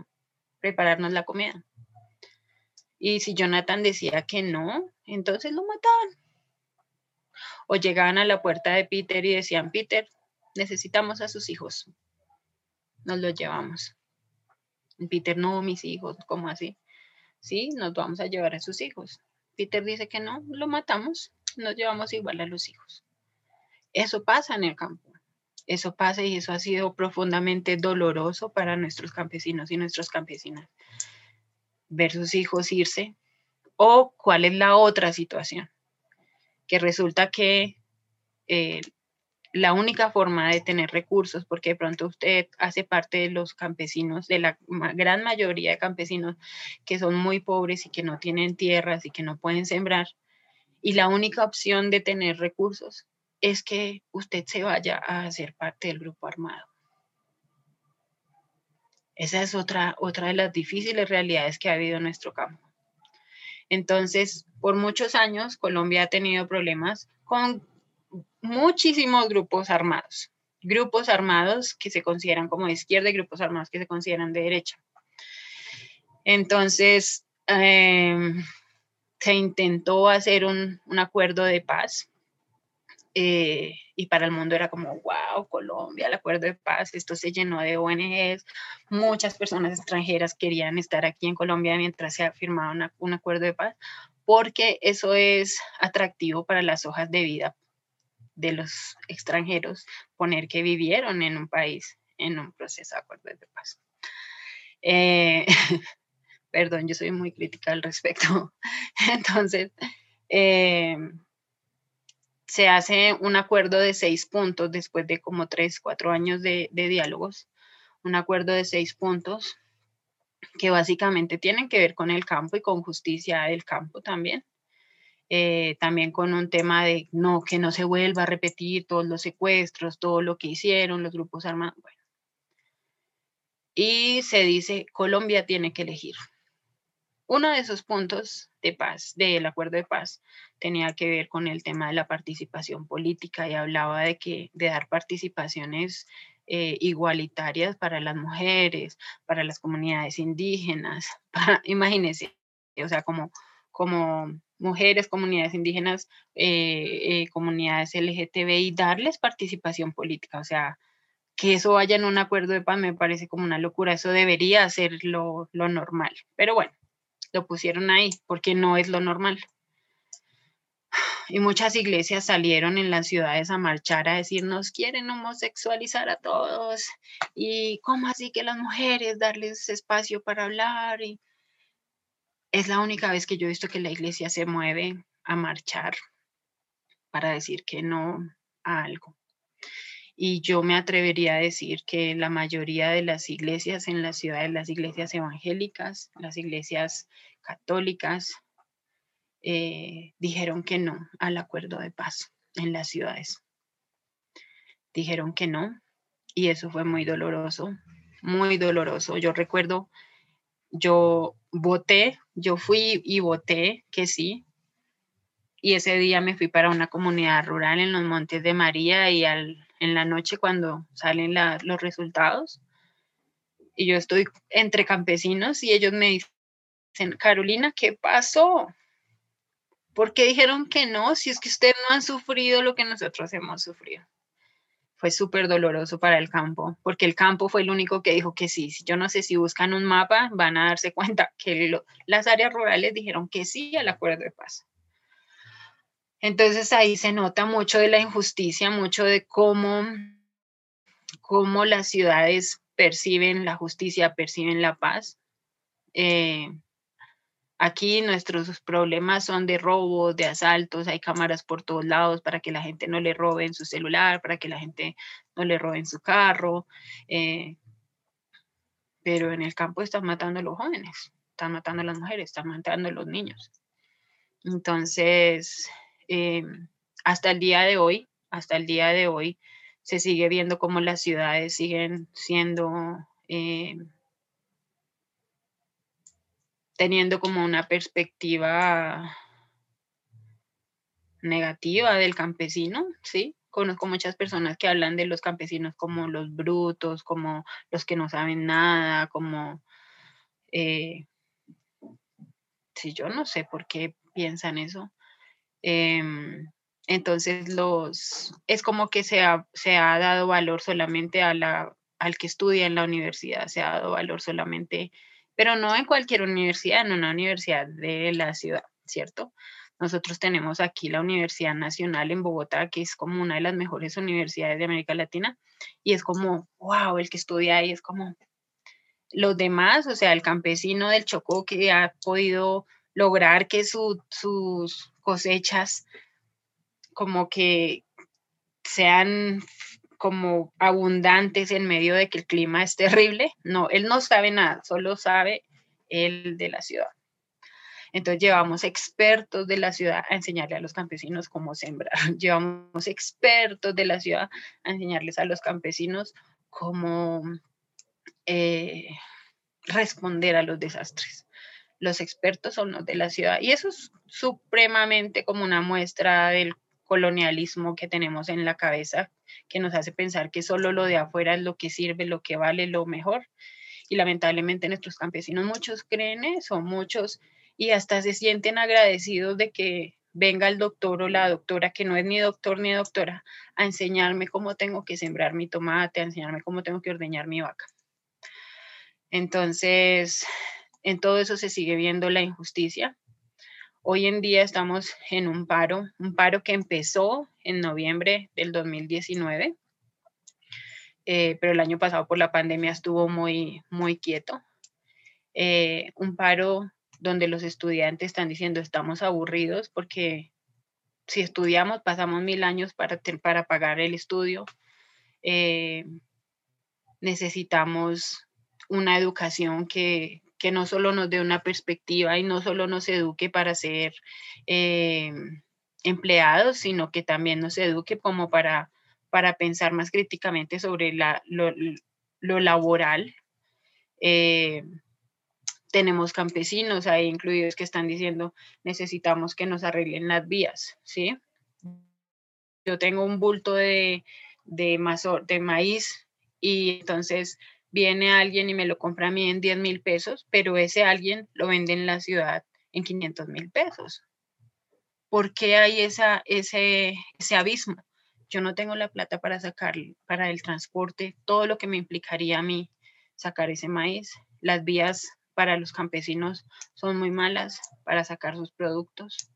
prepararnos la comida. Y si Jonathan decía que no, entonces lo mataban. O llegaban a la puerta de Peter y decían, Peter, necesitamos a sus hijos. Nos los llevamos. Peter, no, mis hijos, ¿cómo así? Sí, nos vamos a llevar a sus hijos. Peter dice que no, lo matamos, nos llevamos igual a los hijos. Eso pasa en el campo. Eso pasa y eso ha sido profundamente doloroso para nuestros campesinos y nuestras campesinas ver sus hijos irse? ¿O cuál es la otra situación? Que resulta que eh, la única forma de tener recursos, porque de pronto usted hace parte de los campesinos, de la gran mayoría de campesinos que son muy pobres y que no tienen tierras y que no pueden sembrar, y la única opción de tener recursos es que usted se vaya a ser parte del grupo armado. Esa es otra, otra de las difíciles realidades que ha habido en nuestro campo. Entonces, por muchos años, Colombia ha tenido problemas con muchísimos grupos armados. Grupos armados que se consideran como de izquierda y grupos armados que se consideran de derecha. Entonces, em, se intentó hacer un, un acuerdo de paz eh, y para el mundo era como, wow, Colombia, el acuerdo de paz, esto se llenó de ONGs, muchas personas extranjeras querían estar aquí en Colombia mientras se firmaba un acuerdo de paz, porque eso es atractivo para las hojas de vida de los extranjeros, poner que vivieron en un país en un proceso de acuerdo de paz. Eh, perdón, yo soy muy crítica al respecto. Entonces, eh, se hace un acuerdo de seis puntos después de como tres, cuatro años de, diálogos, un acuerdo de seis puntos que básicamente tienen que ver con el campo y con justicia del campo también. Eh, también con un tema de no, que no se vuelva a repetir todos los secuestros, todo lo que hicieron los grupos armados. Y se dice, Colombia tiene que elegir. Uno de esos puntos de paz, del acuerdo de paz, tenía que ver con el tema de la participación política y hablaba de que de dar participaciones eh, igualitarias para las mujeres, para las comunidades indígenas, para, imagínense, o sea, como, como mujeres, comunidades indígenas, eh, eh, comunidades LGTBI, darles participación política, o sea, que eso vaya en un acuerdo de paz me parece como una locura, eso debería ser lo, lo normal, pero bueno, lo pusieron ahí porque no es lo normal y muchas iglesias salieron en las ciudades a marchar a decir nos quieren homosexualizar a todos y cómo así que las mujeres darles espacio para hablar y es la única vez que yo he visto que la iglesia se mueve a marchar para decir que no a algo. Y yo me atrevería a decir que la mayoría de las iglesias en las ciudades, las iglesias evangélicas, las iglesias católicas, eh, dijeron que no al acuerdo de paz en las ciudades. Dijeron que no y eso fue muy doloroso, muy doloroso. Yo recuerdo, yo voté, yo fui y voté que sí. Y ese día me fui para una comunidad rural en los Montes de María y al, en la noche cuando salen los resultados, y yo estoy entre campesinos y ellos me dicen, Carolina, ¿qué pasó? ¿Por qué dijeron que no? Si es que ustedes no han sufrido lo que nosotros hemos sufrido. Fue súper doloroso para el campo, porque el campo fue el único que dijo que sí. Yo no sé si buscan un mapa, van a darse cuenta que las áreas rurales dijeron que sí al acuerdo de paz. Entonces ahí se nota mucho de la injusticia, mucho de cómo, cómo las ciudades perciben la justicia, perciben la paz. Eh, aquí nuestros problemas son de robo, de asaltos, hay cámaras por todos lados para que la gente no le robe en su celular, para que la gente no le robe en su carro. Eh, pero en el campo están matando a los jóvenes, están matando a las mujeres, están matando a los niños. Entonces, eh, hasta el día de hoy, hasta el día de hoy, se sigue viendo cómo las ciudades siguen siendo, eh, teniendo como una perspectiva negativa del campesino, ¿sí? Conozco muchas personas que hablan de los campesinos como los brutos, como los que no saben nada, como... Eh, si yo no sé por qué piensan eso. Em, entonces, los, es como que se ha, se ha dado valor solamente a la, al que estudia en la universidad, se ha dado valor solamente, pero no en cualquier universidad, en una universidad de la ciudad, ¿cierto? Nosotros tenemos aquí la Universidad Nacional en Bogotá, que es como una de las mejores universidades de América Latina, y es como, wow, el que estudia ahí es como los demás, o sea, el campesino del Chocó que ha podido lograr que sus cosechas como que sean como abundantes en medio de que el clima es terrible. No, él no sabe nada, solo sabe el de la ciudad. Entonces llevamos expertos de la ciudad a enseñarle a los campesinos cómo sembrar. Llevamos expertos de la ciudad a enseñarles a los campesinos cómo eh, responder a los desastres los expertos son los de la ciudad. Y eso es supremamente como una muestra del colonialismo que tenemos en la cabeza, que nos hace pensar que solo lo de afuera es lo que sirve, lo que vale, lo mejor. Y lamentablemente nuestros campesinos, muchos creen eso, muchos, y hasta se sienten agradecidos de que venga el doctor o la doctora, que no es ni doctor ni doctora, a enseñarme cómo tengo que sembrar mi tomate, a enseñarme cómo tengo que ordeñar mi vaca. Entonces, en todo eso se sigue viendo la injusticia. Hoy en día estamos en un paro, un paro que empezó en noviembre del 2019, eh, pero el año pasado por la pandemia estuvo muy, muy quieto. Eh, un paro donde los estudiantes están diciendo estamos aburridos porque si estudiamos pasamos mil años para, para pagar el estudio. Eh, necesitamos una educación que, que no solo nos dé una perspectiva y no solo nos eduque para ser eh, empleados, sino que también nos eduque como para, para pensar más críticamente sobre la, lo, laboral. Eh, tenemos campesinos ahí incluidos que están diciendo necesitamos que nos arreglen las vías, ¿sí? Yo tengo un bulto de, de, de maíz y entonces viene alguien y me lo compra a mí en 10 mil pesos, pero ese alguien lo vende en la ciudad en 500 mil pesos. ¿Por qué hay esa, ese, ese abismo? Yo no tengo la plata para sacar, para el transporte, todo lo que me implicaría a mí sacar ese maíz. Las vías para los campesinos son muy malas para sacar sus productos.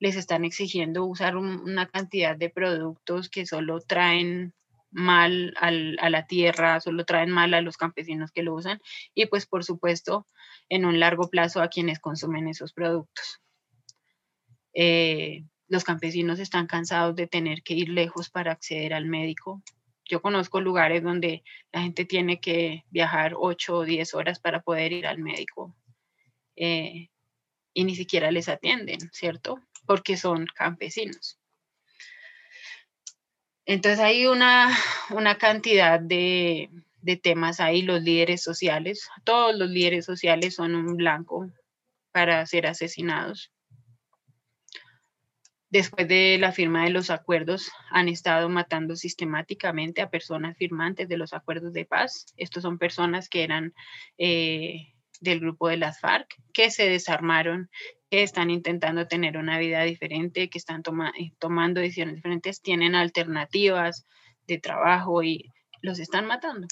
Les están exigiendo usar una cantidad de productos que solo traen mal a la tierra, solo traen mal a los campesinos que lo usan y pues por supuesto en un largo plazo a quienes consumen esos productos. Eh, los campesinos están cansados de tener que ir lejos para acceder al médico. Yo conozco lugares donde la gente tiene que viajar 8 o 10 horas para poder ir al médico eh, y ni siquiera les atienden, ¿cierto? Porque son campesinos. Entonces hay una, cantidad de, temas ahí, los líderes sociales, todos los líderes sociales son un blanco para ser asesinados. Después de la firma de los acuerdos, han estado matando sistemáticamente a personas firmantes de los acuerdos de paz. Estos son personas que eran eh, del grupo de las FARC, que se desarmaron que están intentando tener una vida diferente, que están eh, tomando decisiones diferentes, tienen alternativas de trabajo y los están matando.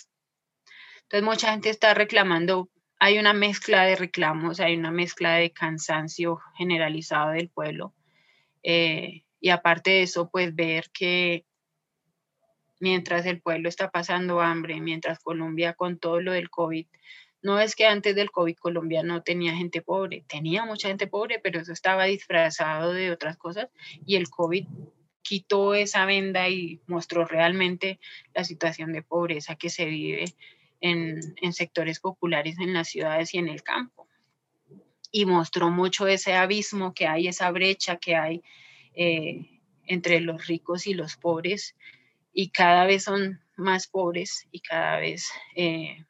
Entonces mucha gente está reclamando, hay una mezcla de reclamos, hay una mezcla de cansancio generalizado del pueblo. Eh, Y aparte de eso, pues ver que mientras el pueblo está pasando hambre, mientras Colombia con todo lo del COVID, no es que antes del COVID Colombia no tenía gente pobre, tenía mucha gente pobre, pero eso estaba disfrazado de otras cosas y el COVID quitó esa venda y mostró realmente la situación de pobreza que se vive en, sectores populares en las ciudades y en el campo. Y mostró mucho ese abismo que hay, esa brecha que hay eh, entre los ricos y los pobres, y cada vez son más pobres y cada vez eh,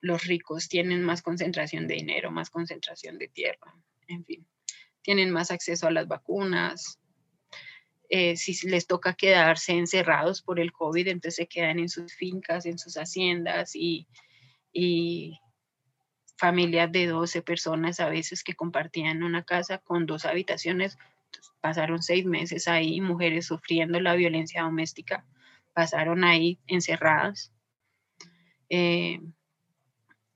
los ricos tienen más concentración de dinero, más concentración de tierra, en fin, tienen más acceso a las vacunas. Eh, si les toca quedarse encerrados por el COVID, entonces se quedan en sus fincas, en sus haciendas y, y familias de 12 personas a veces que compartían una casa con dos habitaciones, pasaron seis meses ahí, mujeres sufriendo la violencia doméstica, pasaron ahí encerradas. Eh,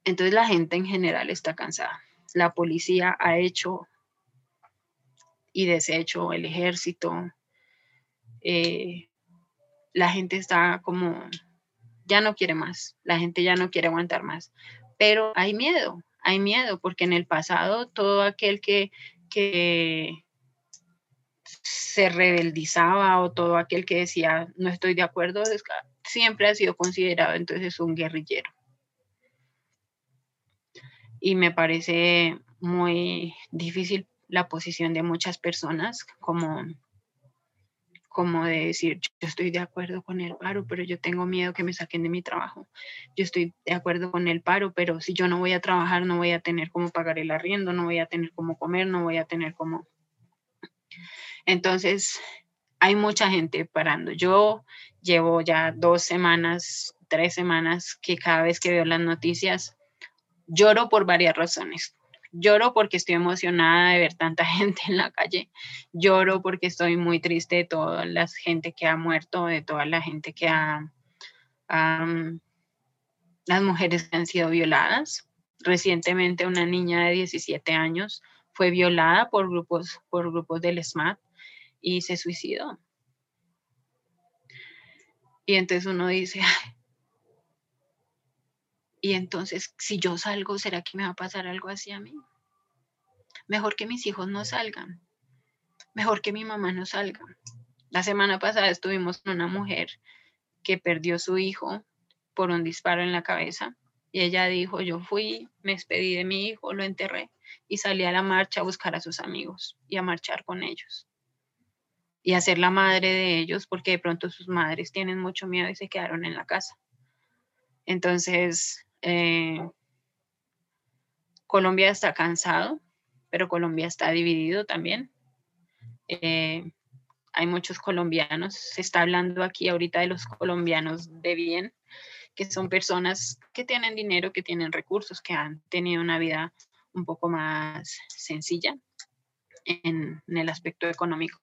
entonces la gente en general está cansada. La policía ha hecho y deshecho el ejército. Eh, la gente está como, ya no quiere más, la gente ya no quiere aguantar más. Pero hay miedo, hay miedo, porque en el pasado todo aquel que, que se rebeldizaba o todo aquel que decía no estoy de acuerdo, siempre ha sido considerado entonces un guerrillero y me parece muy difícil la posición de muchas personas como como de decir, yo estoy de acuerdo con el paro, pero yo tengo miedo que me saquen de mi trabajo. Yo estoy de acuerdo con el paro, pero si yo no voy a trabajar, no voy a tener cómo pagar el arriendo, no voy a tener cómo comer, no voy a tener cómo... Entonces, hay mucha gente parando. Yo llevo ya dos semanas, tres semanas que cada vez que veo las noticias Lloro por varias razones. Lloro porque estoy emocionada de ver tanta gente en la calle. Lloro porque estoy muy triste de toda la gente que ha muerto, de toda la gente que ha... las mujeres que han sido violadas. Recientemente una niña de 17 años fue violada por grupos, por grupos del SMAT y se suicidó. Y entonces uno dice, y entonces, si yo salgo, ¿será que me va a pasar algo así a mí? Mejor que mis hijos no salgan. Mejor que mi mamá no salga. La semana pasada estuvimos con una mujer que perdió su hijo por un disparo en la cabeza. Y ella dijo, yo fui, me despedí de mi hijo, lo enterré y salí a la marcha a buscar a sus amigos y a marchar con ellos. Y a ser la madre de ellos porque de pronto sus madres tienen mucho miedo y se quedaron en la casa. Entonces, eh, Colombia está cansado, pero Colombia está dividido también. Eh, hay muchos colombianos, se está hablando aquí ahorita de los colombianos de bien, que son personas que tienen dinero, que tienen recursos, que han tenido una vida un poco más sencilla en, en el aspecto económico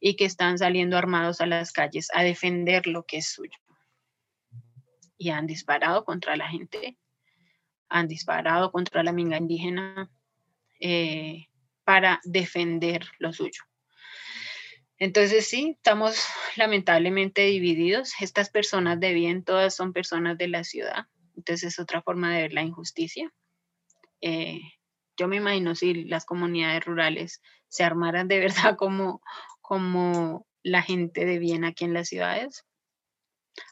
y que están saliendo armados a las calles a defender lo que es suyo y han disparado contra la gente, han disparado contra la minga indígena eh, para defender lo suyo. Entonces sí, estamos lamentablemente divididos. Estas personas de bien, todas son personas de la ciudad. Entonces es otra forma de ver la injusticia. Eh, yo me imagino si las comunidades rurales se armaran de verdad como, como la gente de bien aquí en las ciudades,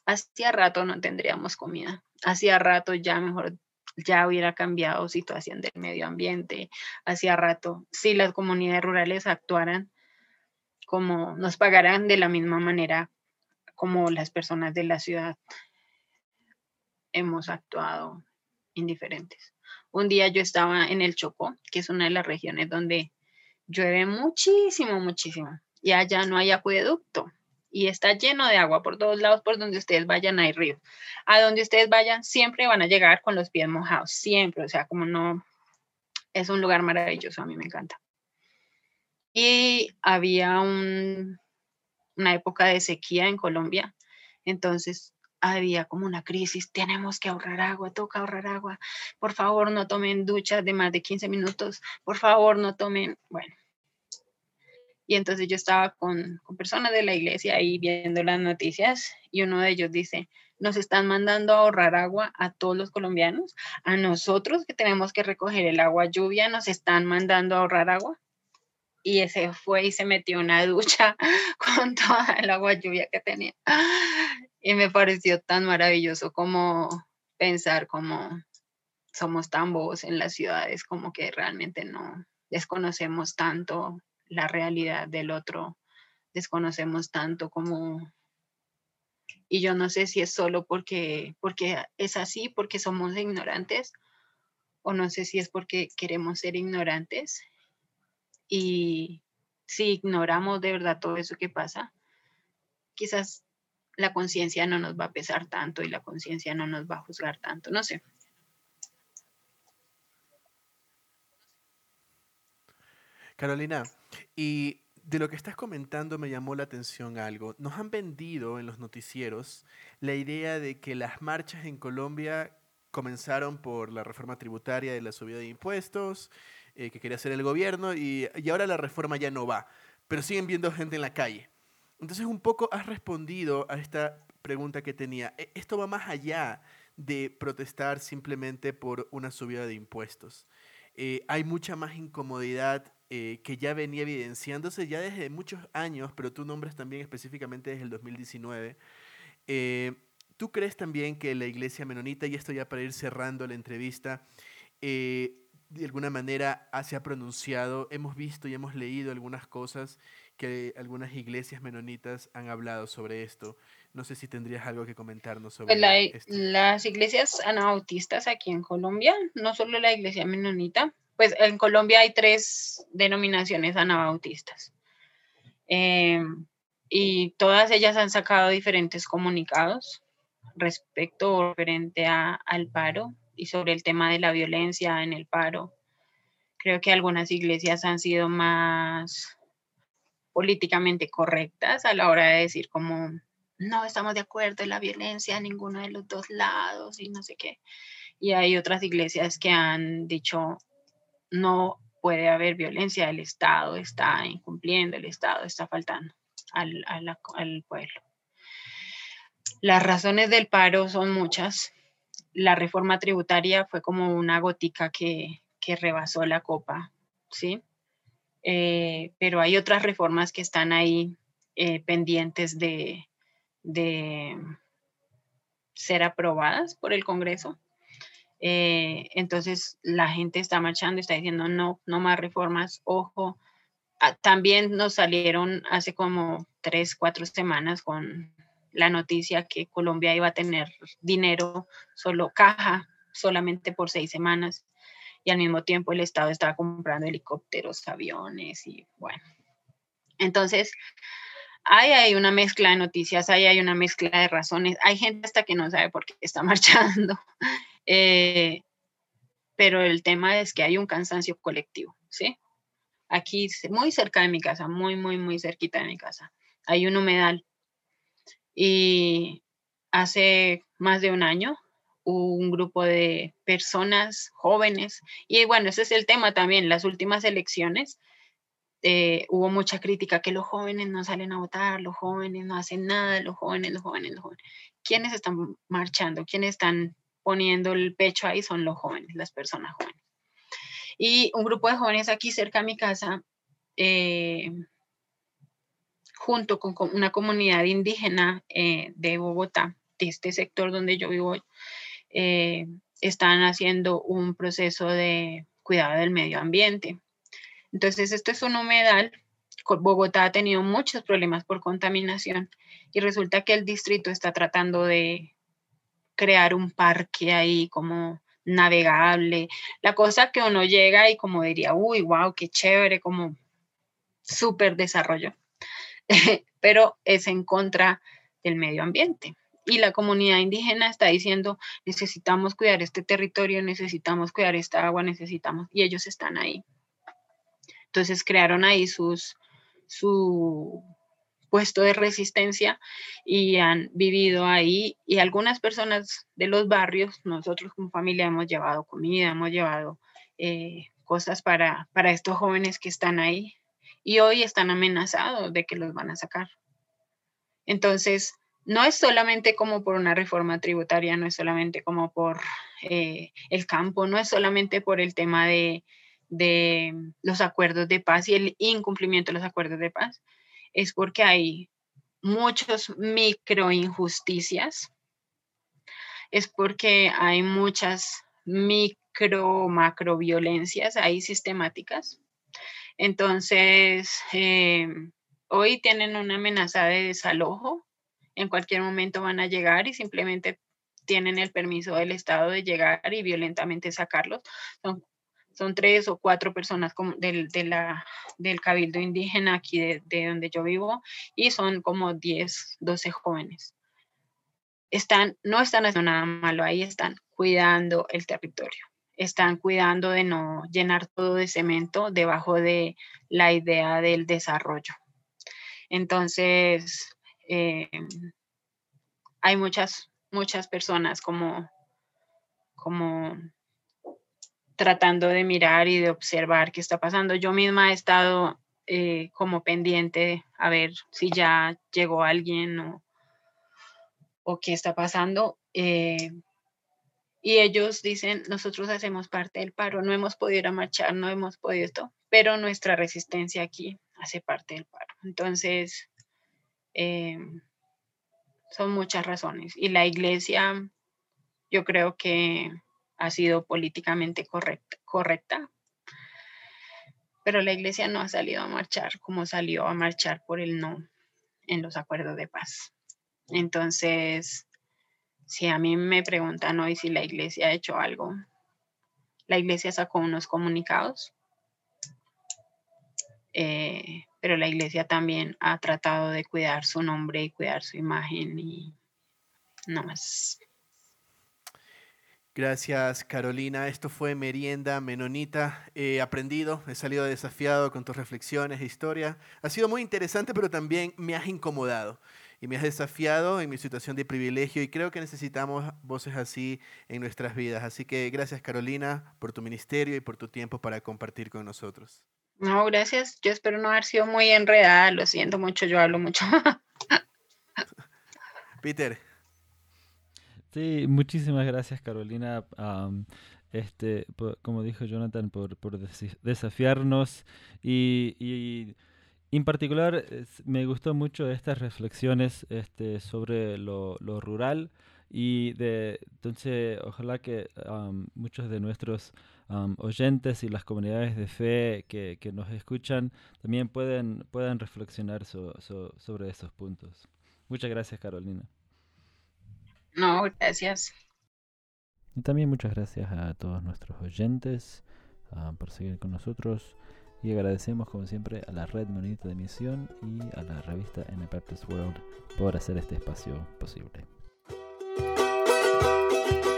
Hacía rato no tendríamos comida. Hacía rato ya mejor ya hubiera cambiado situación del medio ambiente. Hacía rato, si las comunidades rurales actuaran como nos pagaran de la misma manera como las personas de la ciudad hemos actuado indiferentes. Un día yo estaba en el Chocó, que es una de las regiones donde llueve muchísimo, muchísimo, y allá no hay acueducto y está lleno de agua por todos lados, por donde ustedes vayan hay río. A donde ustedes vayan siempre van a llegar con los pies mojados, siempre, o sea, como no, es un lugar maravilloso, a mí me encanta. Y había un, una época de sequía en Colombia, entonces había como una crisis, tenemos que ahorrar agua, toca ahorrar agua, por favor no tomen duchas de más de 15 minutos, por favor no tomen, bueno. Y entonces yo estaba con, con personas de la iglesia ahí viendo las noticias y uno de ellos dice, nos están mandando a ahorrar agua a todos los colombianos, a nosotros que tenemos que recoger el agua lluvia, nos están mandando a ahorrar agua. Y ese fue y se metió una ducha con toda el agua lluvia que tenía. Y me pareció tan maravilloso como pensar como somos tan bobos en las ciudades, como que realmente no desconocemos tanto la realidad del otro, desconocemos tanto como y yo no sé si es solo porque, porque es así, porque somos ignorantes, o no sé si es porque queremos ser ignorantes. Y si ignoramos de verdad todo eso que pasa, quizás la conciencia no nos va a pesar tanto y la conciencia no nos va a juzgar tanto, no sé. Carolina, y de lo que estás comentando me llamó la atención algo. Nos han vendido en los noticieros la idea de que las marchas en Colombia comenzaron por la reforma tributaria de la subida de impuestos eh, que quería hacer el gobierno y, y ahora la reforma ya no va, pero siguen viendo gente en la calle. Entonces un poco has respondido a esta pregunta que tenía. E, esto va más allá de protestar simplemente por una subida de impuestos. Eh, hay mucha más incomodidad eh, que ya venía evidenciándose ya desde muchos años, pero tú nombras también específicamente desde el 2019. Eh, ¿Tú crees también que la iglesia menonita, y esto ya para ir cerrando la entrevista, eh, de alguna manera se ha pronunciado, hemos visto y hemos leído algunas cosas que algunas iglesias menonitas han hablado sobre esto. No sé si tendrías algo que comentarnos sobre pues esto. Las iglesias anabautistas aquí en Colombia, no solo la iglesia menonita, pues en Colombia hay tres denominaciones anabautistas. Eh, y todas ellas han sacado diferentes comunicados respecto referente a, al paro y sobre el tema de la violencia en el paro. Creo que algunas iglesias han sido más políticamente correctas a la hora de decir como no estamos de acuerdo en la violencia a ninguno de los dos lados y no sé qué. Y hay otras iglesias que han dicho no puede haber violencia, el Estado está incumpliendo, el Estado está faltando al, al, pueblo. Las razones del paro son muchas. La reforma tributaria fue como una gotica que, que rebasó la copa, ¿sí? Eh, pero hay otras reformas que están ahí eh, pendientes de, de ser aprobadas por el Congreso. Eh, entonces la gente está marchando, está diciendo no, no más reformas, ojo. Ah, también nos salieron hace como tres, cuatro semanas con la noticia que Colombia iba a tener dinero, solo caja, solamente por seis semanas. Y al mismo tiempo el Estado estaba comprando helicópteros, aviones y bueno. Entonces, ahí hay una mezcla de noticias, ahí hay una mezcla de razones. Hay gente hasta que no sabe por qué está marchando. Eh, pero el tema es que hay un cansancio colectivo, ¿sí? Aquí, muy cerca de mi casa, muy, muy, muy cerquita de mi casa, hay un humedal. Y hace más de un año un grupo de personas jóvenes, y bueno, ese es el tema también, las últimas elecciones, eh, hubo mucha crítica que los jóvenes no salen a votar, los jóvenes no hacen nada, los jóvenes, los jóvenes, los jóvenes. ¿Quiénes están marchando? ¿Quiénes están poniendo el pecho ahí son los jóvenes, las personas jóvenes. Y un grupo de jóvenes aquí cerca de mi casa, eh, junto con, una comunidad indígena eh, de Bogotá, de este sector donde yo vivo, eh, están haciendo un proceso de cuidado del medio ambiente. Entonces, esto es un humedal. Bogotá ha tenido muchos problemas por contaminación y resulta que el distrito está tratando de crear un parque ahí como navegable. La cosa que uno llega y como diría, uy, wow, qué chévere, como súper desarrollo. Pero es en contra del medio ambiente. Y la comunidad indígena está diciendo, necesitamos cuidar este territorio, necesitamos cuidar esta agua, necesitamos, y ellos están ahí. Entonces crearon ahí sus, su, puesto de resistencia y han vivido ahí y algunas personas de los barrios, nosotros como familia hemos llevado comida, hemos llevado eh, cosas para, para estos jóvenes que están ahí y hoy están amenazados de que los van a sacar. Entonces, no es solamente como por una reforma tributaria, no es solamente como por eh, el campo, no es solamente por el tema de, de los acuerdos de paz y el incumplimiento de los acuerdos de paz, es porque hay muchas micro injusticias, es porque hay muchas micro, macro violencias ahí sistemáticas. Entonces, eh, hoy tienen una amenaza de desalojo, en cualquier momento van a llegar y simplemente tienen el permiso del Estado de llegar y violentamente sacarlos. Son, son tres o cuatro personas como del, de del cabildo indígena aquí de, de, donde yo vivo y son como 10, 12 jóvenes. Están, no están haciendo nada malo, ahí están cuidando el territorio. Están cuidando de no llenar todo de cemento debajo de la idea del desarrollo. Entonces, eh, hay muchas, muchas personas como, como tratando de mirar y de observar qué está pasando. Yo misma he estado eh, como pendiente a ver si ya llegó alguien o, o qué está pasando. Eh, y ellos dicen, nosotros hacemos parte del paro, no hemos podido marchar, no hemos podido esto, pero nuestra resistencia aquí hace parte del paro. Entonces, eh, son muchas razones. Y la iglesia, yo creo que ha sido políticamente correcta, correcta, pero la iglesia no ha salido a marchar como salió a marchar por el no en los acuerdos de paz. Entonces, si a mí me preguntan hoy si la iglesia ha hecho algo, la iglesia sacó unos comunicados, eh, pero la iglesia también ha tratado de cuidar su nombre y cuidar su imagen y no más. Gracias, Carolina. Esto fue Merienda Menonita. He aprendido, he salido desafiado con tus reflexiones e historia. Ha sido muy interesante, pero también me has incomodado y me has desafiado en mi situación de privilegio y creo que necesitamos voces así en nuestras vidas. Así que gracias, Carolina, por tu ministerio y por tu tiempo para compartir con nosotros. No, gracias. Yo espero no haber sido muy enredada. Lo siento mucho, yo hablo mucho. Peter. Sí, muchísimas gracias Carolina. este, como dijo Jonathan, por, por desafiarnos y, y, en particular me gustó mucho estas reflexiones este, sobre lo, lo rural y de entonces ojalá que muchos de nuestros oyentes y las comunidades de fe que, que, nos escuchan también pueden, puedan reflexionar sobre esos puntos. Muchas gracias Carolina. No, gracias. Y también muchas gracias a todos nuestros oyentes por seguir con nosotros. Y agradecemos como siempre a la red Monita de Misión y a la revista Baptist World por hacer este espacio posible.